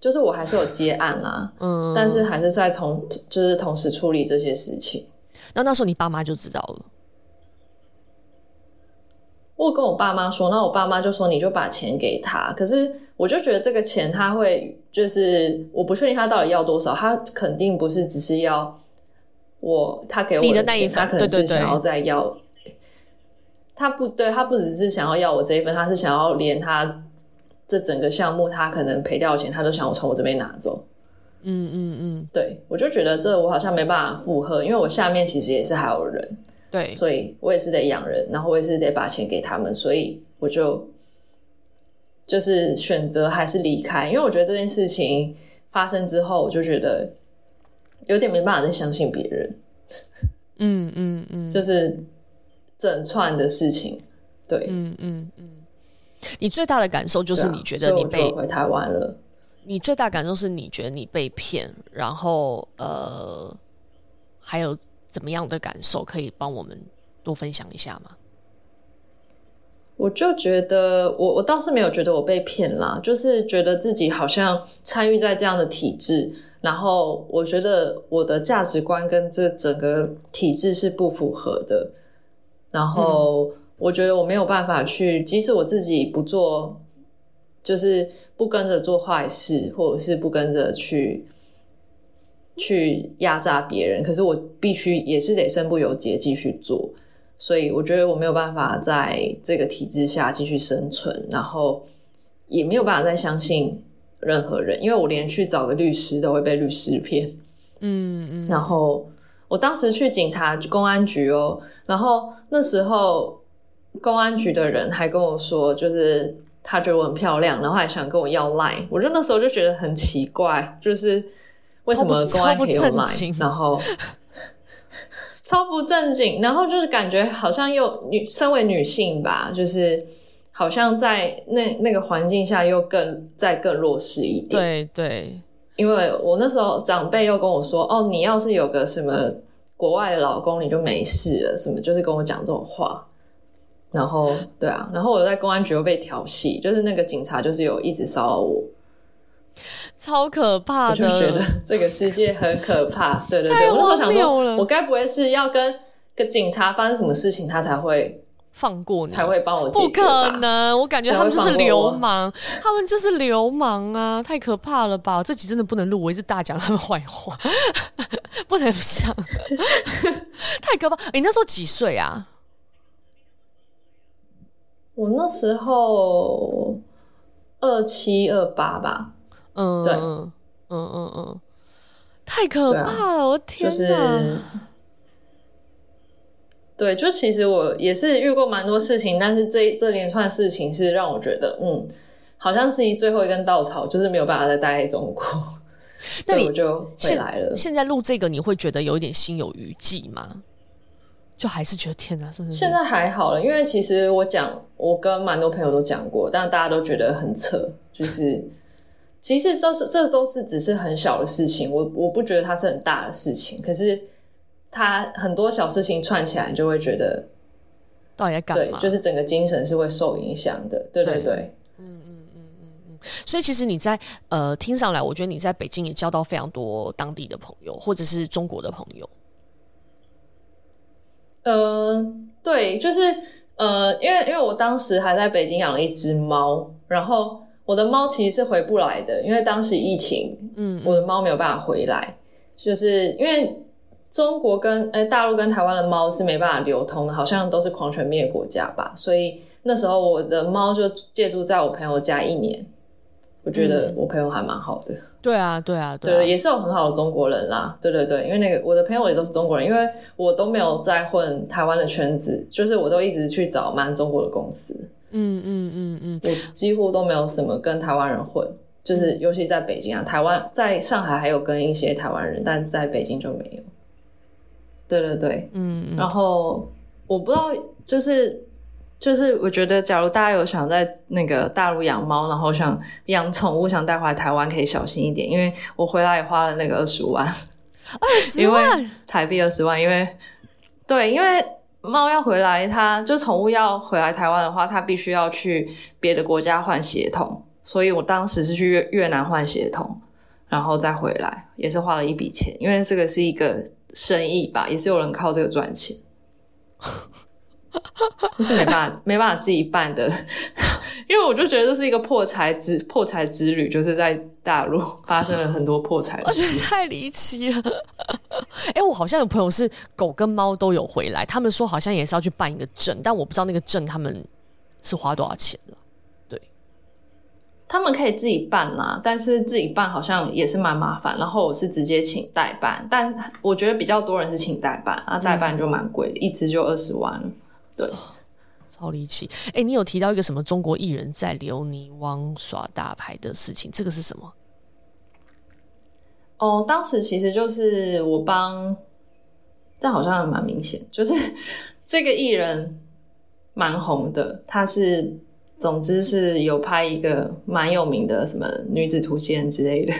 就是我还是有接案啦，嗯，但是还是在同就是同时处理这些事情。那那时候你爸妈就知道了。我跟我爸妈说，那我爸妈就说你就把钱给他。可是我就觉得这个钱他会就是我不确定他到底要多少，他肯定不是只是要我他给我的，你的那一份，他可能是想要再要。对对对，他不对，他不只是想要要我这一份，他是想要连他。这整个项目，他可能赔掉钱，他都想我从我这边拿走。嗯嗯嗯，对，我就觉得这我好像没办法负荷，因为我下面其实也是还有人，对，所以我也是得养人，然后我也是得把钱给他们，所以我就就是选择还是离开，因为我觉得这件事情发生之后，我就觉得有点没办法再相信别人。嗯嗯嗯，就是整串的事情，对，嗯嗯嗯。你最大的感受就是你觉得你被、啊、回台湾了。你最大感受是你觉得你被骗，然后呃，还有怎么样的感受可以帮我们多分享一下吗？我就觉得我我倒是没有觉得我被骗啦，就是觉得自己好像参与在这样的体制，然后我觉得我的价值观跟这整个体制是不符合的，然后。嗯我觉得我没有办法去，即使我自己不做，就是不跟着做坏事，或者是不跟着去去压榨别人，可是我必须也是得身不由己继续做。所以我觉得我没有办法在这个体制下继续生存，然后也没有办法再相信任何人，因为我连去找个律师都会被律师骗。嗯嗯。然后我当时去警察公安局哦，然后那时候。公安局的人还跟我说，就是他觉得我很漂亮，然后还想跟我要 line，我就那时候就觉得很奇怪，就是为什么公安可以有 line，然后 超不正经，然后就是感觉好像又女身为女性吧，就是好像在那那个环境下又更再更弱势一点。对对，因为我那时候长辈又跟我说，哦，你要是有个什么国外的老公，你就没事了，什么就是跟我讲这种话。然后，对啊，然后我在公安局又被调戏，就是那个警察就是有一直骚扰我，超可怕的，就觉得这个世界很可怕。对对对，我那时候想说，我该不会是要跟跟警察发生什么事情，他才会放过你，才会帮我解？不可能，我感觉他们就是流氓，他们就是流氓啊！太可怕了吧！这集真的不能录，我一直大讲他们坏话，不能上，太可怕！你那时候几岁啊？我那时候二七二八吧，嗯，对，嗯嗯嗯，太可怕了，啊、我天哪！就是，对，就其实我也是遇过蛮多事情，但是这这连串事情是让我觉得，嗯，好像是一最后一根稻草，就是没有办法再待在中国，所以我就回来了。现在录这个，你会觉得有一点心有余悸吗？就还是觉得天哪，是不是？现在还好了，因为其实我讲，我跟蛮多朋友都讲过，但大家都觉得很扯。就是 其实都是这都是只是很小的事情，我我不觉得它是很大的事情。可是它很多小事情串起来，就会觉得到底在干嘛？对，就是整个精神是会受影响的。对对对，对嗯嗯嗯嗯嗯。所以其实你在呃听上来，我觉得你在北京也交到非常多当地的朋友，或者是中国的朋友。呃，对，就是呃，因为因为我当时还在北京养了一只猫，然后我的猫其实是回不来的，因为当时疫情，嗯，我的猫没有办法回来，就是因为中国跟呃大陆跟台湾的猫是没办法流通的，好像都是狂犬病的国家吧，所以那时候我的猫就借住在我朋友家一年，我觉得我朋友还蛮好的。嗯对啊，对啊，对啊，对，也是有很好的中国人啦。对对对，因为那个我的朋友也都是中国人，因为我都没有在混台湾的圈子，就是我都一直去找蛮中国的公司。嗯嗯嗯嗯，我几乎都没有什么跟台湾人混，就是尤其在北京啊，台湾在上海还有跟一些台湾人，但在北京就没有。对对对，嗯，然后我不知道，就是。就是我觉得，假如大家有想在那个大陆养猫，然后想养宠物，想带回来台湾，可以小心一点，因为我回来也花了那个二十万，二十万台币二十万，因为对，因为猫要回来，它就宠物要回来台湾的话，它必须要去别的国家换血统，所以我当时是去越越南换血统，然后再回来，也是花了一笔钱，因为这个是一个生意吧，也是有人靠这个赚钱。就是没办法，没办法自己办的，因为我就觉得这是一个破财之破财之旅，就是在大陆发生了很多破财的事，太离奇了。哎、欸，我好像有朋友是狗跟猫都有回来，他们说好像也是要去办一个证，但我不知道那个证他们是花多少钱了。对，他们可以自己办啦，但是自己办好像也是蛮麻烦。然后我是直接请代办，但我觉得比较多人是请代办啊，代办就蛮贵的，嗯、一支就二十万。对，超离奇！哎、欸，你有提到一个什么中国艺人在留尼汪耍大牌的事情，这个是什么？哦，当时其实就是我帮，这好像蛮明显，就是 这个艺人蛮红的，他是总之是有拍一个蛮有名的什么女子图鉴之类的，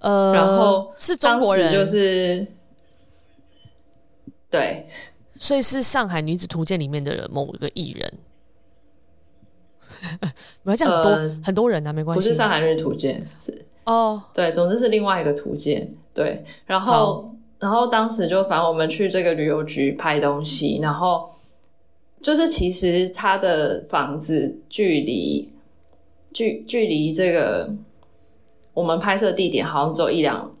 呃，然后是中国人，就是对。所以是上海女子图鉴里面的某一个艺人，没有这样很多、呃、很多人啊，没关系。不是上海女子图鉴，是哦，对，总之是另外一个图鉴。对，然后好然后当时就反正我们去这个旅游局拍东西，然后就是其实他的房子距离距距离这个我们拍摄地点好像只有一两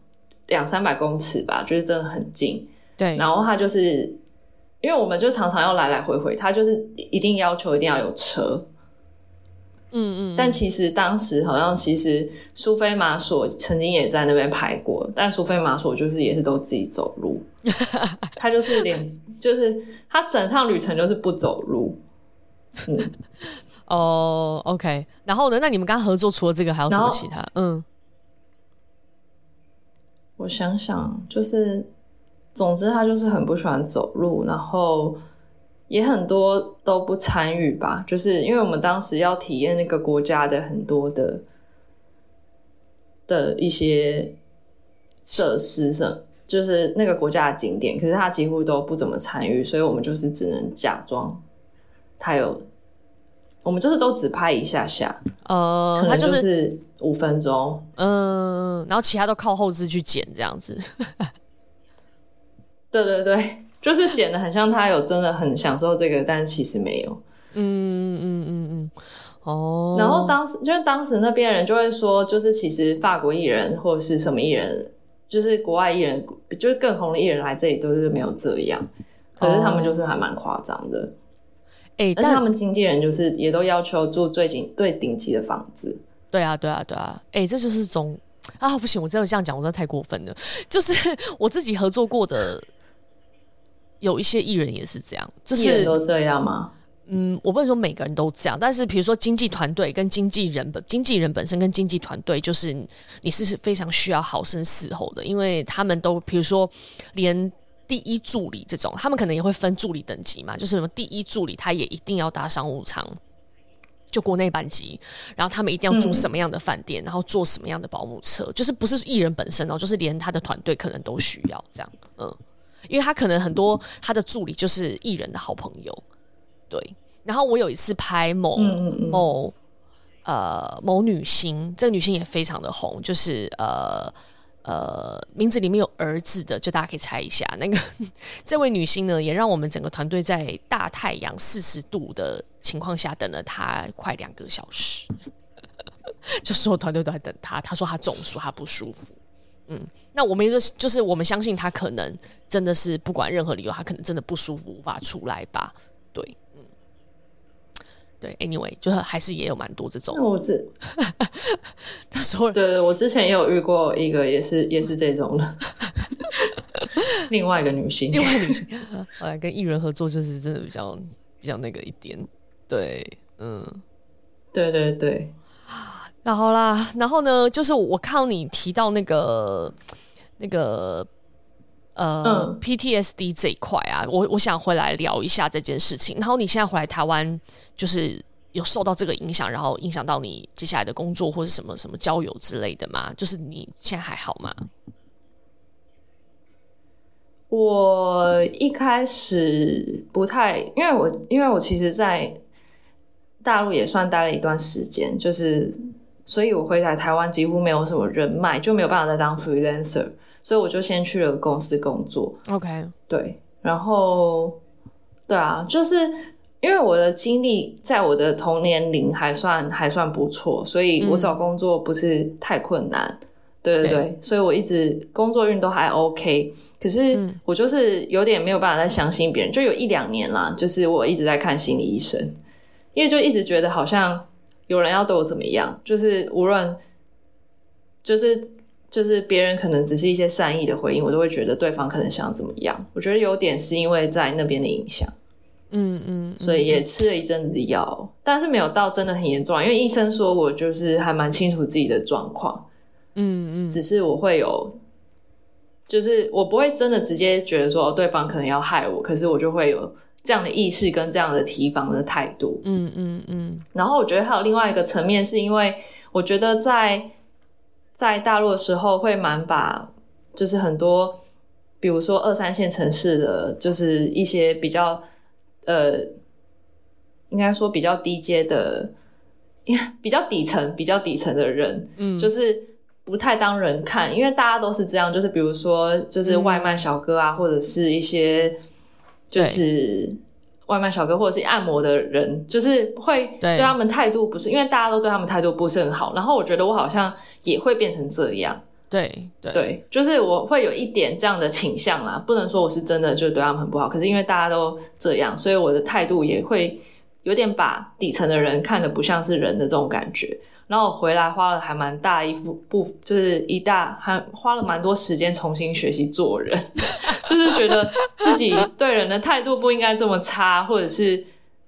两三百公尺吧，就是真的很近。对，然后他就是。因为我们就常常要来来回回，他就是一定要求一定要有车，嗯嗯。但其实当时好像其实苏菲玛索曾经也在那边拍过，但苏菲玛索就是也是都自己走路，他就是连就是他整趟旅程就是不走路，嗯，哦、oh,，OK。然后呢？那你们刚刚合作除了这个，还有什么其他？嗯，我想想，就是，总之他就是很不喜欢走路，然后也很多都不参与吧。就是因为我们当时要体验那个国家的很多的的一些设施上。就是那个国家的景点，可是他几乎都不怎么参与，所以我们就是只能假装他有，我们就是都只拍一下下，呃，他就是五分钟，嗯、呃，然后其他都靠后置去剪这样子，对对对，就是剪的很像他有真的很享受这个，但是其实没有，嗯嗯嗯嗯，哦，然后当时就是当时那边人就会说，就是其实法国艺人或者是什么艺人。就是国外艺人，就是更红的艺人来这里都是没有这样，可是他们就是还蛮夸张的，哎、哦，而且他们经纪人就是也都要求住最顶最顶级的房子。对啊，对啊，对啊，哎、欸，这就是种啊，不行，我真的这样讲，我真的太过分了。就是我自己合作过的有一些艺人也是这样，就是都这样吗？嗯，我不能说每个人都这样，但是比如说经纪团队跟经纪人本经纪人本身跟经纪团队，就是你是非常需要好生伺候的，因为他们都比如说连第一助理这种，他们可能也会分助理等级嘛，就是什么第一助理他也一定要搭商务舱，就国内班机，然后他们一定要住什么样的饭店，嗯，然后坐什么样的保姆车，就是不是艺人本身哦，就是连他的团队可能都需要这样，嗯，因为他可能很多他的助理就是艺人的好朋友。对，然后我有一次拍某嗯嗯嗯某呃某女星，这个女星也非常的红，就是呃呃名字里面有儿子的，就大家可以猜一下，那个 这位女星呢，也让我们整个团队在大太阳四十度的情况下等了她快两个小时，就所有团队都在等她，她说她中暑，她不舒服。嗯，那我们就是就是我们相信他可能真的是不管任何理由，他可能真的不舒服无法出来吧。对。嗯对，anyway，就是还是也有蛮多这种。我之他 说，对对，我之前也有遇过一个，也是也是这种的，另外一个女性，另外一个女性，后来跟艺人合作就是真的比较比较那个一点。对，嗯，对对对。然后啦，然后呢，就是我看到你提到那个那个。呃、嗯、，PTSD 这一块啊，我我想回来聊一下这件事情。然后你现在回来台湾，就是有受到这个影响，然后影响到你接下来的工作或者什么什么交友之类的吗？就是你现在还好吗？我一开始不太，因为我因为我其实，在大陆也算待了一段时间，就是所以我回来台湾几乎没有什么人脉，就没有办法再当 freelancer。所以我就先去了公司工作。OK，对，然后，对啊，就是因为我的经历在我的同年龄还算还算不错，所以我找工作不是太困难。嗯、对对对，对，所以我一直工作运都还 OK。可是我就是有点没有办法再相信别人，就有一两年啦，就是我一直在看心理医生，因为就一直觉得好像有人要对我怎么样，就是无论就是。就是别人可能只是一些善意的回应，我都会觉得对方可能想怎么样。我觉得有点是因为在那边的影响，嗯嗯，所以也吃了一阵子药，但是没有到真的很严重，因为医生说我就是还蛮清楚自己的状况，嗯嗯，只是我会有，就是我不会真的直接觉得说对方可能要害我，可是我就会有这样的意识跟这样的提防的态度，嗯嗯嗯。然后我觉得还有另外一个层面，是因为我觉得在。在大陆的时候，会蛮把就是很多，比如说二三线城市的，就是一些比较呃，应该说比较低阶的，比较底层、比较底层的人，嗯，就是不太当人看，因为大家都是这样，就是比如说就是外卖小哥啊，嗯、或者是一些就是。外卖小哥或者是按摩的人，就是会对他们态度不是，因为大家都对他们态度不是很好。然后我觉得我好像也会变成这样，对对，对，就是我会有一点这样的倾向啦。不能说我是真的就对他们很不好，可是因为大家都这样，所以我的态度也会有点把底层的人看得不像是人的这种感觉。然后我回来花了还蛮大一幅不，就是一大还花了蛮多时间重新学习做人，就是觉得自己对人的态度不应该这么差，或者是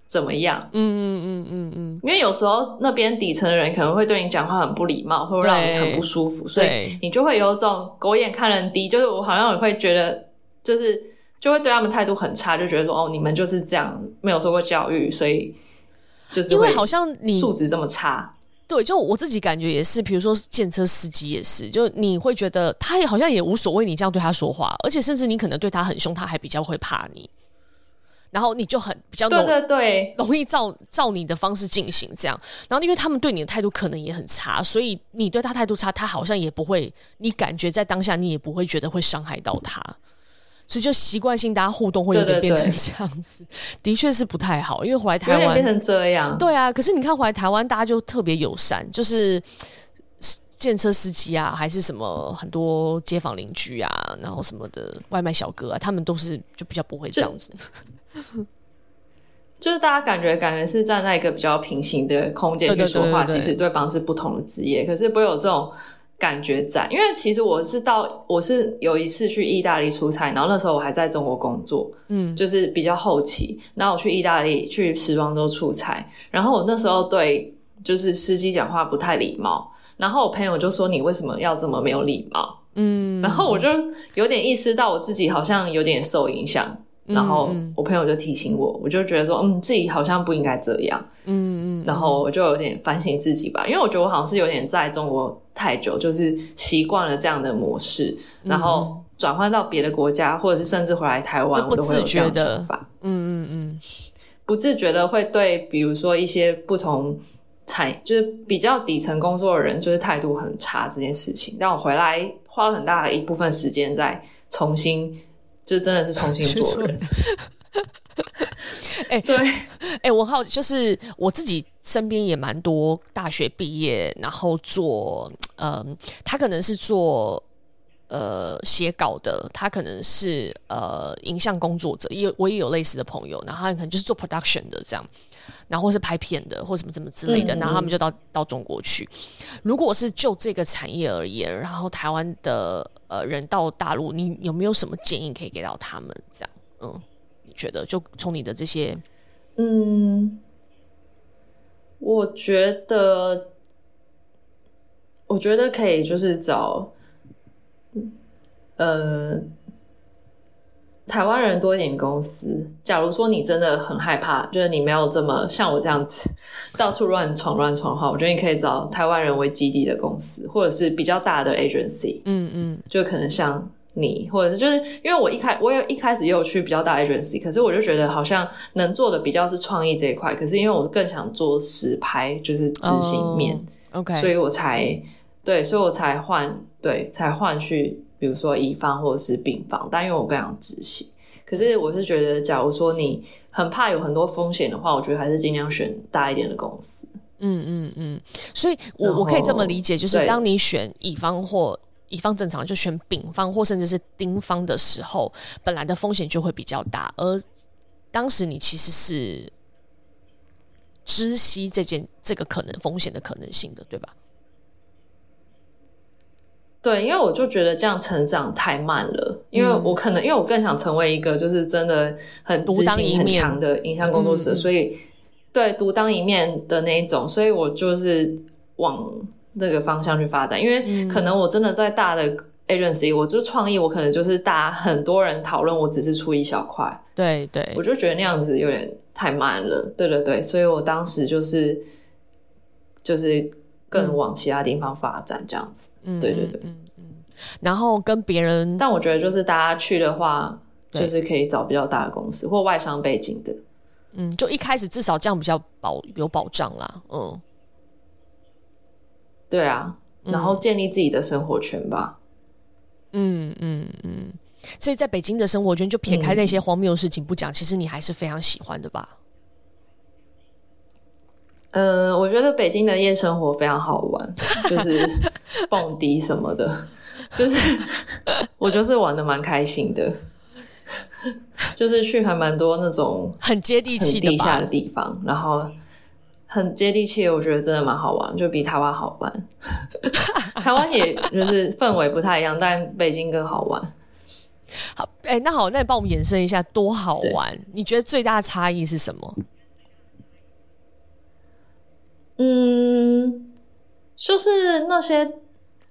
怎么样？嗯嗯嗯嗯嗯，因为有时候那边底层的人可能会对你讲话很不礼貌，会让你很不舒服，所以你就会有种狗眼看人低，就是我好像也会觉得，就是就会对他们态度很差，就觉得说哦，你们就是这样，没有受过教育，所以就是因为好像你素质这么差。对，就我自己感觉也是，比如说见车司机也是，就你会觉得他也好像也无所谓，你这样对他说话，而且甚至你可能对他很凶，他还比较会怕你。然后你就很比较容对对对，容易照照你的方式进行这样。然后因为他们对你的态度可能也很差，所以你对他态度差，他好像也不会，你感觉在当下你也不会觉得会伤害到他，所以就习惯性大家互动会有点变成这样子，的确是不太好。因为回来台湾变成这样，对啊。可是你看回来台湾，大家就特别友善，就是建车司机啊，还是什么很多街坊邻居啊，然后什么的外卖小哥啊，他们都是就比较不会这样子。就是大家感觉感觉是站在一个比较平行的空间去说话，即使对方是不同的职业，可是不会有这种感觉在。因为其实我是到我是有一次去意大利出差，然后那时候我还在中国工作，嗯，就是比较后期，然后我去意大利去时装周出差，然后我那时候对就是司机讲话不太礼貌，然后我朋友就说，你为什么要这么没有礼貌？嗯，然后我就有点意识到我自己好像有点受影响。然后我朋友就提醒我，我就觉得说，嗯，自己好像不应该这样，嗯嗯，然后我就有点反省自己吧，因为我觉得我好像是有点在中国太久，就是习惯了这样的模式，嗯、然后转换到别的国家，或者是甚至回来台湾，我都会有这样的想法，嗯嗯嗯，不自觉的会对，比如说一些不同产，就是比较底层工作的人，就是态度很差这件事情，但我回来花了很大的一部分时间在重新。就真的是重新做人，哎、欸，对，哎、欸，我好，就是我自己身边也蛮多大学毕业，然后做，嗯、呃，他可能是做呃写稿的，他可能是呃影像工作者，也我也有类似的朋友，然后他可能就是做 production 的这样，然后或是拍片的或什么什么之类的，嗯嗯，然后他们就到到中国去。如果是就这个产业而言，然后台湾的。呃，人到大陆，你有没有什么建议可以给到他们？这样，嗯，你觉得就从你的这些，嗯，我觉得，我觉得可以，就是找，呃。台湾人多一点公司。假如说你真的很害怕，就是你没有这么像我这样子到处乱闯乱闯的话，我觉得你可以找台湾人为基地的公司，或者是比较大的 agency。嗯嗯，就可能像你，或者是就是因为我一开我有一开始也有去比较大 agency，可是我就觉得好像能做的比较是创意这一块，可是因为我更想做实拍，就是执行面。Oh, OK，所以我才对，所以我才换对才换去。比如说乙方或者是丙方，但因为我更想执行，可是我是觉得，假如说你很怕有很多风险的话，我觉得还是尽量选大一点的公司。嗯嗯嗯，所以我我可以这么理解，就是当你选乙方或乙方正常就选丙方或甚至是丁方的时候，本来的风险就会比较大，而当时你其实是知悉这件这个可能风险的可能性的，对吧？对，因为我就觉得这样成长太慢了，因为我可能因为我更想成为一个就是真的很独当一面很强的影像工作者，所以对独当一面的那一种，所以我就是往那个方向去发展。因为可能我真的在大的 agency，我就创意，我可能就是大很多人讨论，我只是出一小块。对对，我就觉得那样子有点太慢了。对对对，所以我当时就是就是更往其他地方发展这样子。嗯，对对对，嗯嗯，然后跟别人，但我觉得就是大家去的话，就是可以找比较大的公司或外商背景的，嗯，就一开始至少这样比较保有保障啦，嗯，对啊，然后建立自己的生活圈吧，嗯嗯嗯，所以在北京的生活圈，就撇开那些荒谬的事情不讲，其实你还是非常喜欢的吧？嗯、呃，我觉得北京的夜生活非常好玩，就是 蹦迪什么的，就是我就是玩的蛮开心的，就是去还蛮多那种很接地气、地下的地方，然后很接地气，我觉得真的蛮好玩，就比台湾好玩。台湾也就是氛围不太一样，但北京更好玩。好，哎、欸，那好，那你帮我们延伸一下，多好玩？你觉得最大的差异是什么？嗯，就是那些，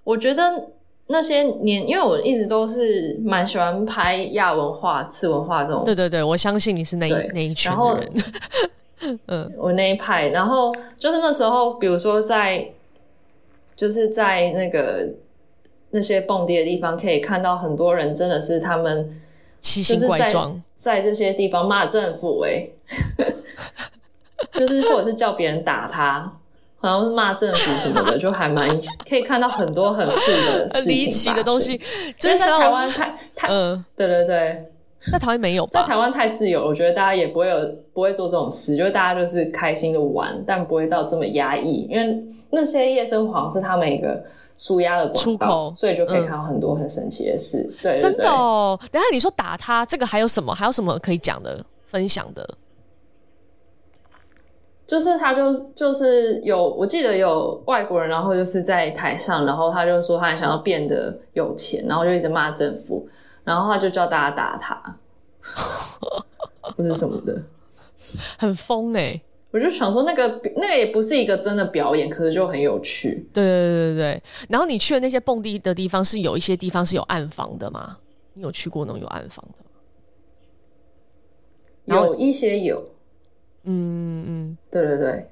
我觉得那些年，因为我一直都是蛮喜欢拍亚文化、次文化这种。对对对，我相信你是那一那一群的人。嗯，我那一派，然后就是那时候，比如说在，就是在那个那些蹦迪的地方，可以看到很多人真的是他们奇形怪状，在这些地方骂政府、欸，哎，就是或者是叫别人打他，好像是骂政府什么的，就还蛮可以看到很多很酷的 事情，离奇的东西，就是在台湾太太，嗯，对对对。在台湾没有 吧？在台湾太自由，我觉得大家也不会有不会做这种事，就是大家就是开心的玩，但不会到这么压抑，因为那些夜生活是他们一个舒压的出口，所以就可以看到很多很神奇的事。嗯、对，对，对，真的哦。等下你说打他，这个还有什么？还有什么可以讲的、分享的？就是他就就是有，我记得有外国人，然后就是在台上，然后他就说他想要变得有钱，然后就一直骂政府。然后他就叫大家打他，或者什么的，很疯哎、欸！我就想说，那个那个也不是一个真的表演，可是就很有趣。对对对对对。然后你去的那些蹦迪的地方，是有一些地方是有暗房的吗？你有去过那种有暗房的吗？有一些有。嗯嗯，对对对。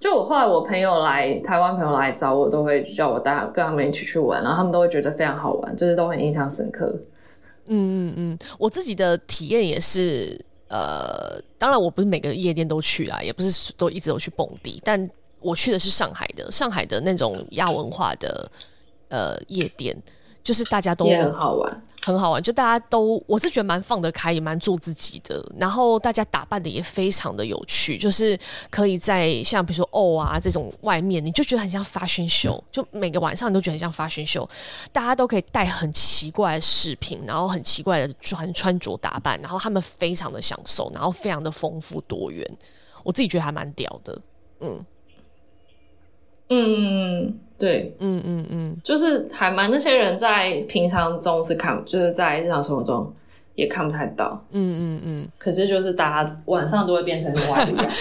就我后来，我朋友来台湾，朋友来找我，都会叫我带跟他们一起去玩，然后他们都会觉得非常好玩，就是都很印象深刻。嗯嗯嗯，我自己的体验也是，呃，当然我不是每个夜店都去啦，也不是都一直有去蹦迪，但我去的是上海的，上海的那种亚文化的呃夜店，就是大家都也很好玩。很好玩，就大家都，我是觉得蛮放得开，也蛮做自己的。然后大家打扮的也非常的有趣，就是可以在像比如说哦啊这种外面，你就觉得很像 fashion show，就每个晚上你都觉得很像 fashion show，大家都可以带很奇怪的饰品，然后很奇怪的穿穿着打扮，然后他们非常的享受，然后非常的丰富多元，我自己觉得还蛮屌的，嗯。嗯，对，嗯嗯嗯，就是还蛮那些人在平常中是看，就是在日常生活中也看不太到，嗯嗯嗯。可是就是大家晚上都会变成另外一个样子，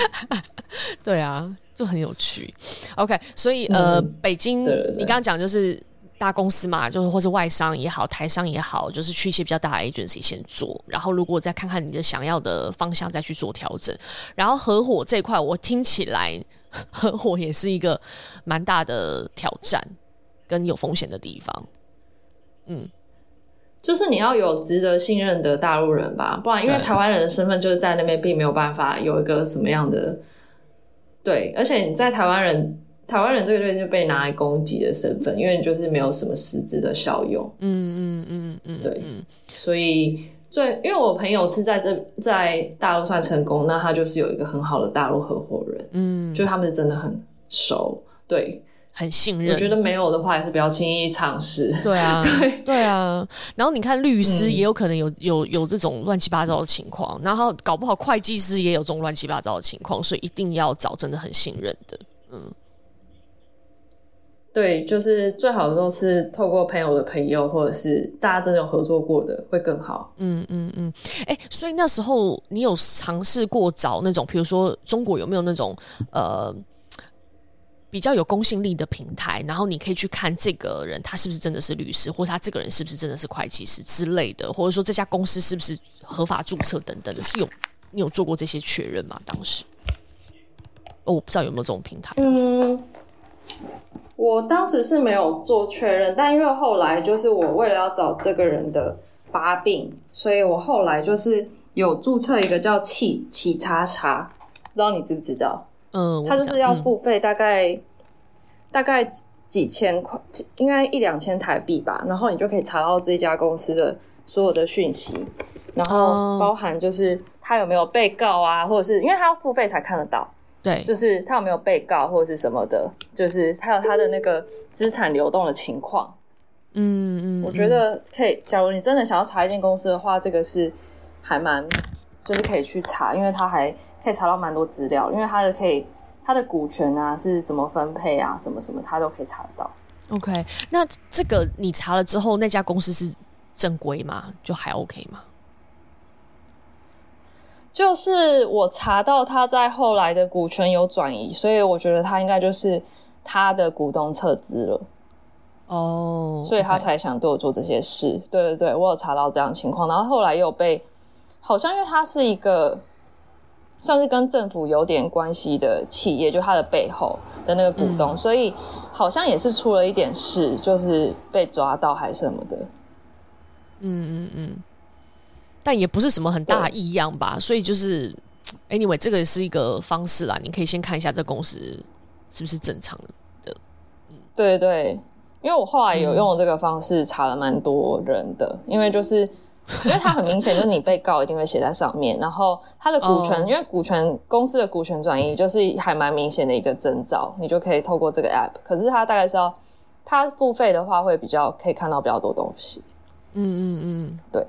对啊，就很有趣。OK，所以呃，嗯、北京，你刚刚讲就是大公司嘛，就是或是外商也好，台商也好，就是去一些比较大的 agency 先做，然后如果再看看你的想要的方向，再去做调整。然后合伙这块，我听起来。合伙也是一个蛮大的挑战，跟有风险的地方。嗯，就是你要有值得信任的大陆人吧，不然因为台湾人的身份就是在那边，并没有办法有一个什么样的对。而且你在台湾人，台湾人这个队就被拿来攻击的身份，因为你就是没有什么实质的效用。嗯嗯嗯嗯，对，所以。对，因为我朋友是在这在大陆算成功，那他就是有一个很好的大陆合伙人，嗯，就他们是真的很熟，对，很信任。我觉得没有的话，也是不要轻易尝试。对啊，对对啊。然后你看，律师也有可能有、嗯、有有这种乱七八糟的情况，然后搞不好会计师也有这种乱七八糟的情况，所以一定要找真的很信任的，嗯。对，就是最好的都是透过朋友的朋友，或者是大家真的有合作过的，会更好。嗯嗯嗯。哎、嗯欸，所以那时候你有尝试过找那种，比如说中国有没有那种呃比较有公信力的平台，然后你可以去看这个人他是不是真的是律师，或者他这个人是不是真的是会计师之类的，或者说这家公司是不是合法注册等等的，是有你有做过这些确认吗？当时？哦，我不知道有没有这种平台。嗯。我当时是没有做确认，但因为后来就是我为了要找这个人的把柄，所以我后来就是有注册一个叫企企查查，不知道你知不知道？嗯，他就是要付费，大概、嗯、大概几千块，应该一两千台币吧，然后你就可以查到这家公司的所有的讯息，然后包含就是他有没有被告啊，或者是因为他要付费才看得到。对，就是他有没有被告或者是什么的，就是还有他的那个资产流动的情况。嗯嗯，我觉得可以。假如你真的想要查一间公司的话，这个是还蛮，就是可以去查，因为他还可以查到蛮多资料，因为他的可以他的股权啊是怎么分配啊，什么什么他都可以查得到。OK，那这个你查了之后，那家公司是正规吗？就还 OK 吗？就是我查到他在后来的股权有转移，所以我觉得他应该就是他的股东撤资了。哦，oh, 所以他才想对我做这些事。对对对，我有查到这样的情况，然后后来又被，好像因为他是一个算是跟政府有点关系的企业，就他的背后的那个股东，嗯、所以好像也是出了一点事，就是被抓到还是什么的。嗯嗯嗯，但也不是什么很大异样吧，所以就是，anyway，这个也是一个方式啦，你可以先看一下这公司是不是正常的。嗯，对对。因为我后来有用这个方式查了蛮多人的，嗯、因为就是因为它很明显就是你被告一定会写在上面，然后它的股权，哦、因为股权公司的股权转移就是还蛮明显的一个征兆，你就可以透过这个 app。可是它大概是要它付费的话会比较可以看到比较多东西。嗯嗯嗯，对。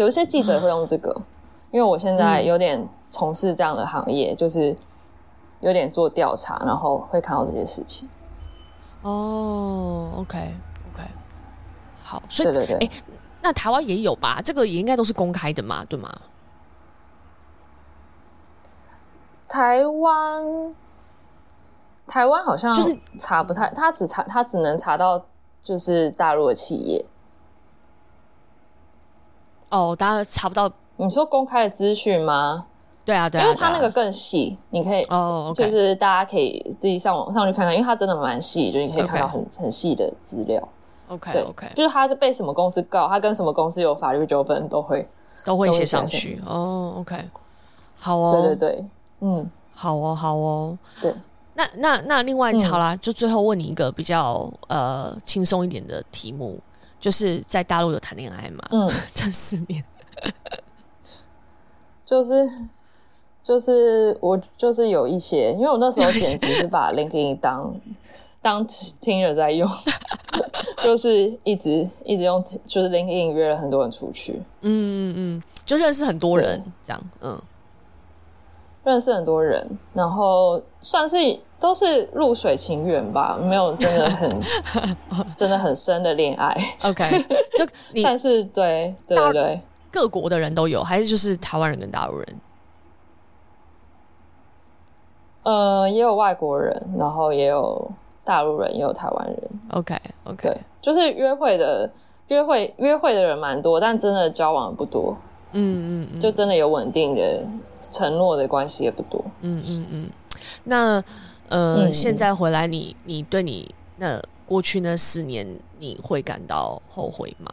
有一些记者会用这个，因为我现在有点从事这样的行业，嗯、就是有点做调查，然后会看到这些事情。哦、okay. 好，所以对对对，哎，那台湾也有吧？这个也应该都是公开的嘛，对吗？台湾，台湾好像就是查不太，他只查他只能查到就是大陆的企业。哦，大家查不到？你说公开的资讯吗？对啊，对啊，因为它那个更细，你可以哦，就是大家可以自己上网上去看看，因为它真的蛮细，就你可以看到很很细的资料。OK OK，就是他是被什么公司告，他跟什么公司有法律纠纷，都会都会写上去。哦，OK，好哦，对对对，嗯，好哦，好哦，对。那那那另外好啦，就最后问你一个比较呃轻松一点的题目，就是在大陆有谈恋爱嘛？嗯，这四年，就是。就是我就是有一些，因为我那时候简直是把 LinkedIn 当当 Tinder 在用，就是一直一直用，就是 LinkedIn 约了很多人出去，嗯嗯嗯，就认识很多人这样，嗯，认识很多人，然后算是都是露水情缘吧，没有真的很 真的很深的恋爱。OK，就你但是对对对对，各国的人都有，还是就是台湾人跟大陆人？呃，也有外国人，然后也有大陆人，也有台湾人。Okay, okay. 就是约会的约会约会的人蛮多，但真的交往不多。嗯嗯，嗯就真的有稳定的承诺的关系也不多。嗯嗯嗯。那呃，嗯、现在回来你，你你对你那过去那四年，你会感到后悔吗？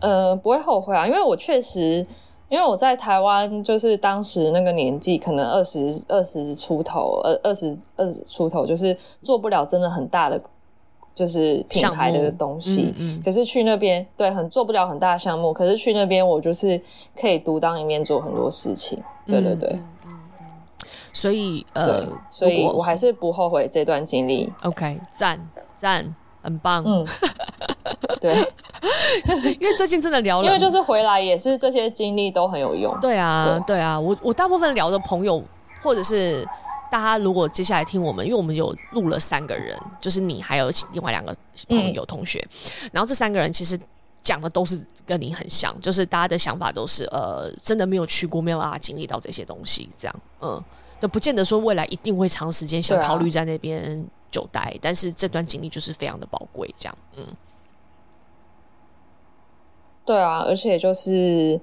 呃，不会后悔啊，因为我确实。因为我在台湾，就是当时那个年纪，可能二十二十出头，二二十二十出头，就是做不了真的很大的，就是品牌的东西。嗯嗯、可是去那边，对，很做不了很大的项目。可是去那边，我就是可以独当一面做很多事情。对对对。所以呃，所以我还是不后悔这段经历。OK，赞赞。很棒，嗯，对，因为最近真的聊了，因为就是回来也是这些经历都很有用。对啊，对，对啊，我我大部分聊的朋友，或者是大家如果接下来听我们，因为我们有录了三个人，就是你还有另外两个朋友同学，嗯、然后这三个人其实讲的都是跟你很像，就是大家的想法都是呃，真的没有去过，没有办法经历到这些东西，这样，嗯，那不见得说未来一定会长时间想考虑在那边。久待，但是这段经历就是非常的宝贵，这样，嗯，对啊，而且就是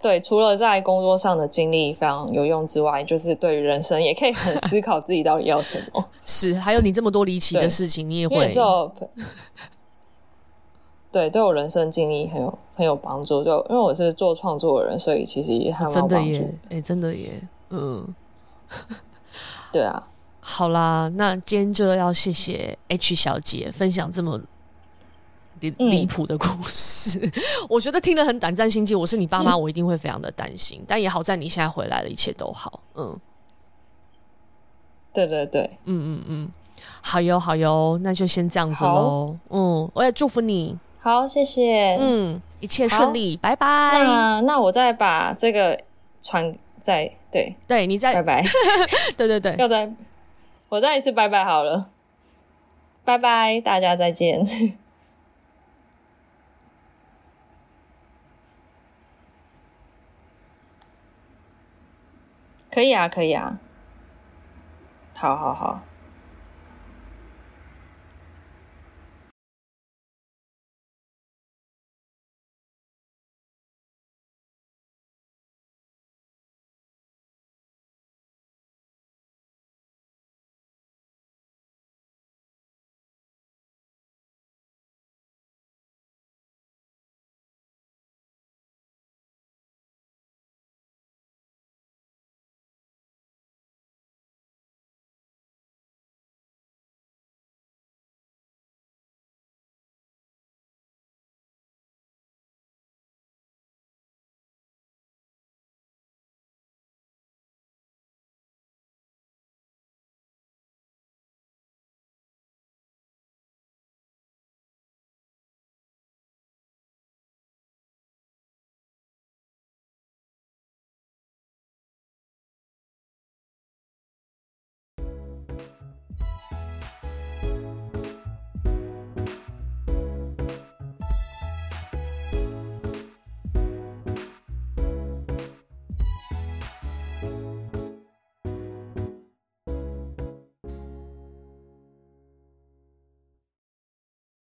对，除了在工作上的经历非常有用之外，就是对于人生也可以很思考自己到底要什么。是，还有你这么多离奇的事情，你也会做，对，对我人生经历很有很有帮助。就因为我是做创作的人，所以其实也很有帮助。真的耶，哎、欸，真的耶，嗯，对啊。好啦，那今天就要谢谢 H 小姐分享这么离离谱的故事。嗯、我觉得听得很胆战心惊。我是你爸妈，我一定会非常的担心。嗯、但也好在你现在回来了，一切都好。嗯，对对对，嗯嗯嗯，好哟好哟，那就先这样子喽。嗯，我也祝福你。好谢谢。嗯一切顺利拜拜。那那我再把这个传再对对你再拜拜。对对对。要再我再一次拜拜好了。拜拜大家再见。可以啊可以啊。好好好。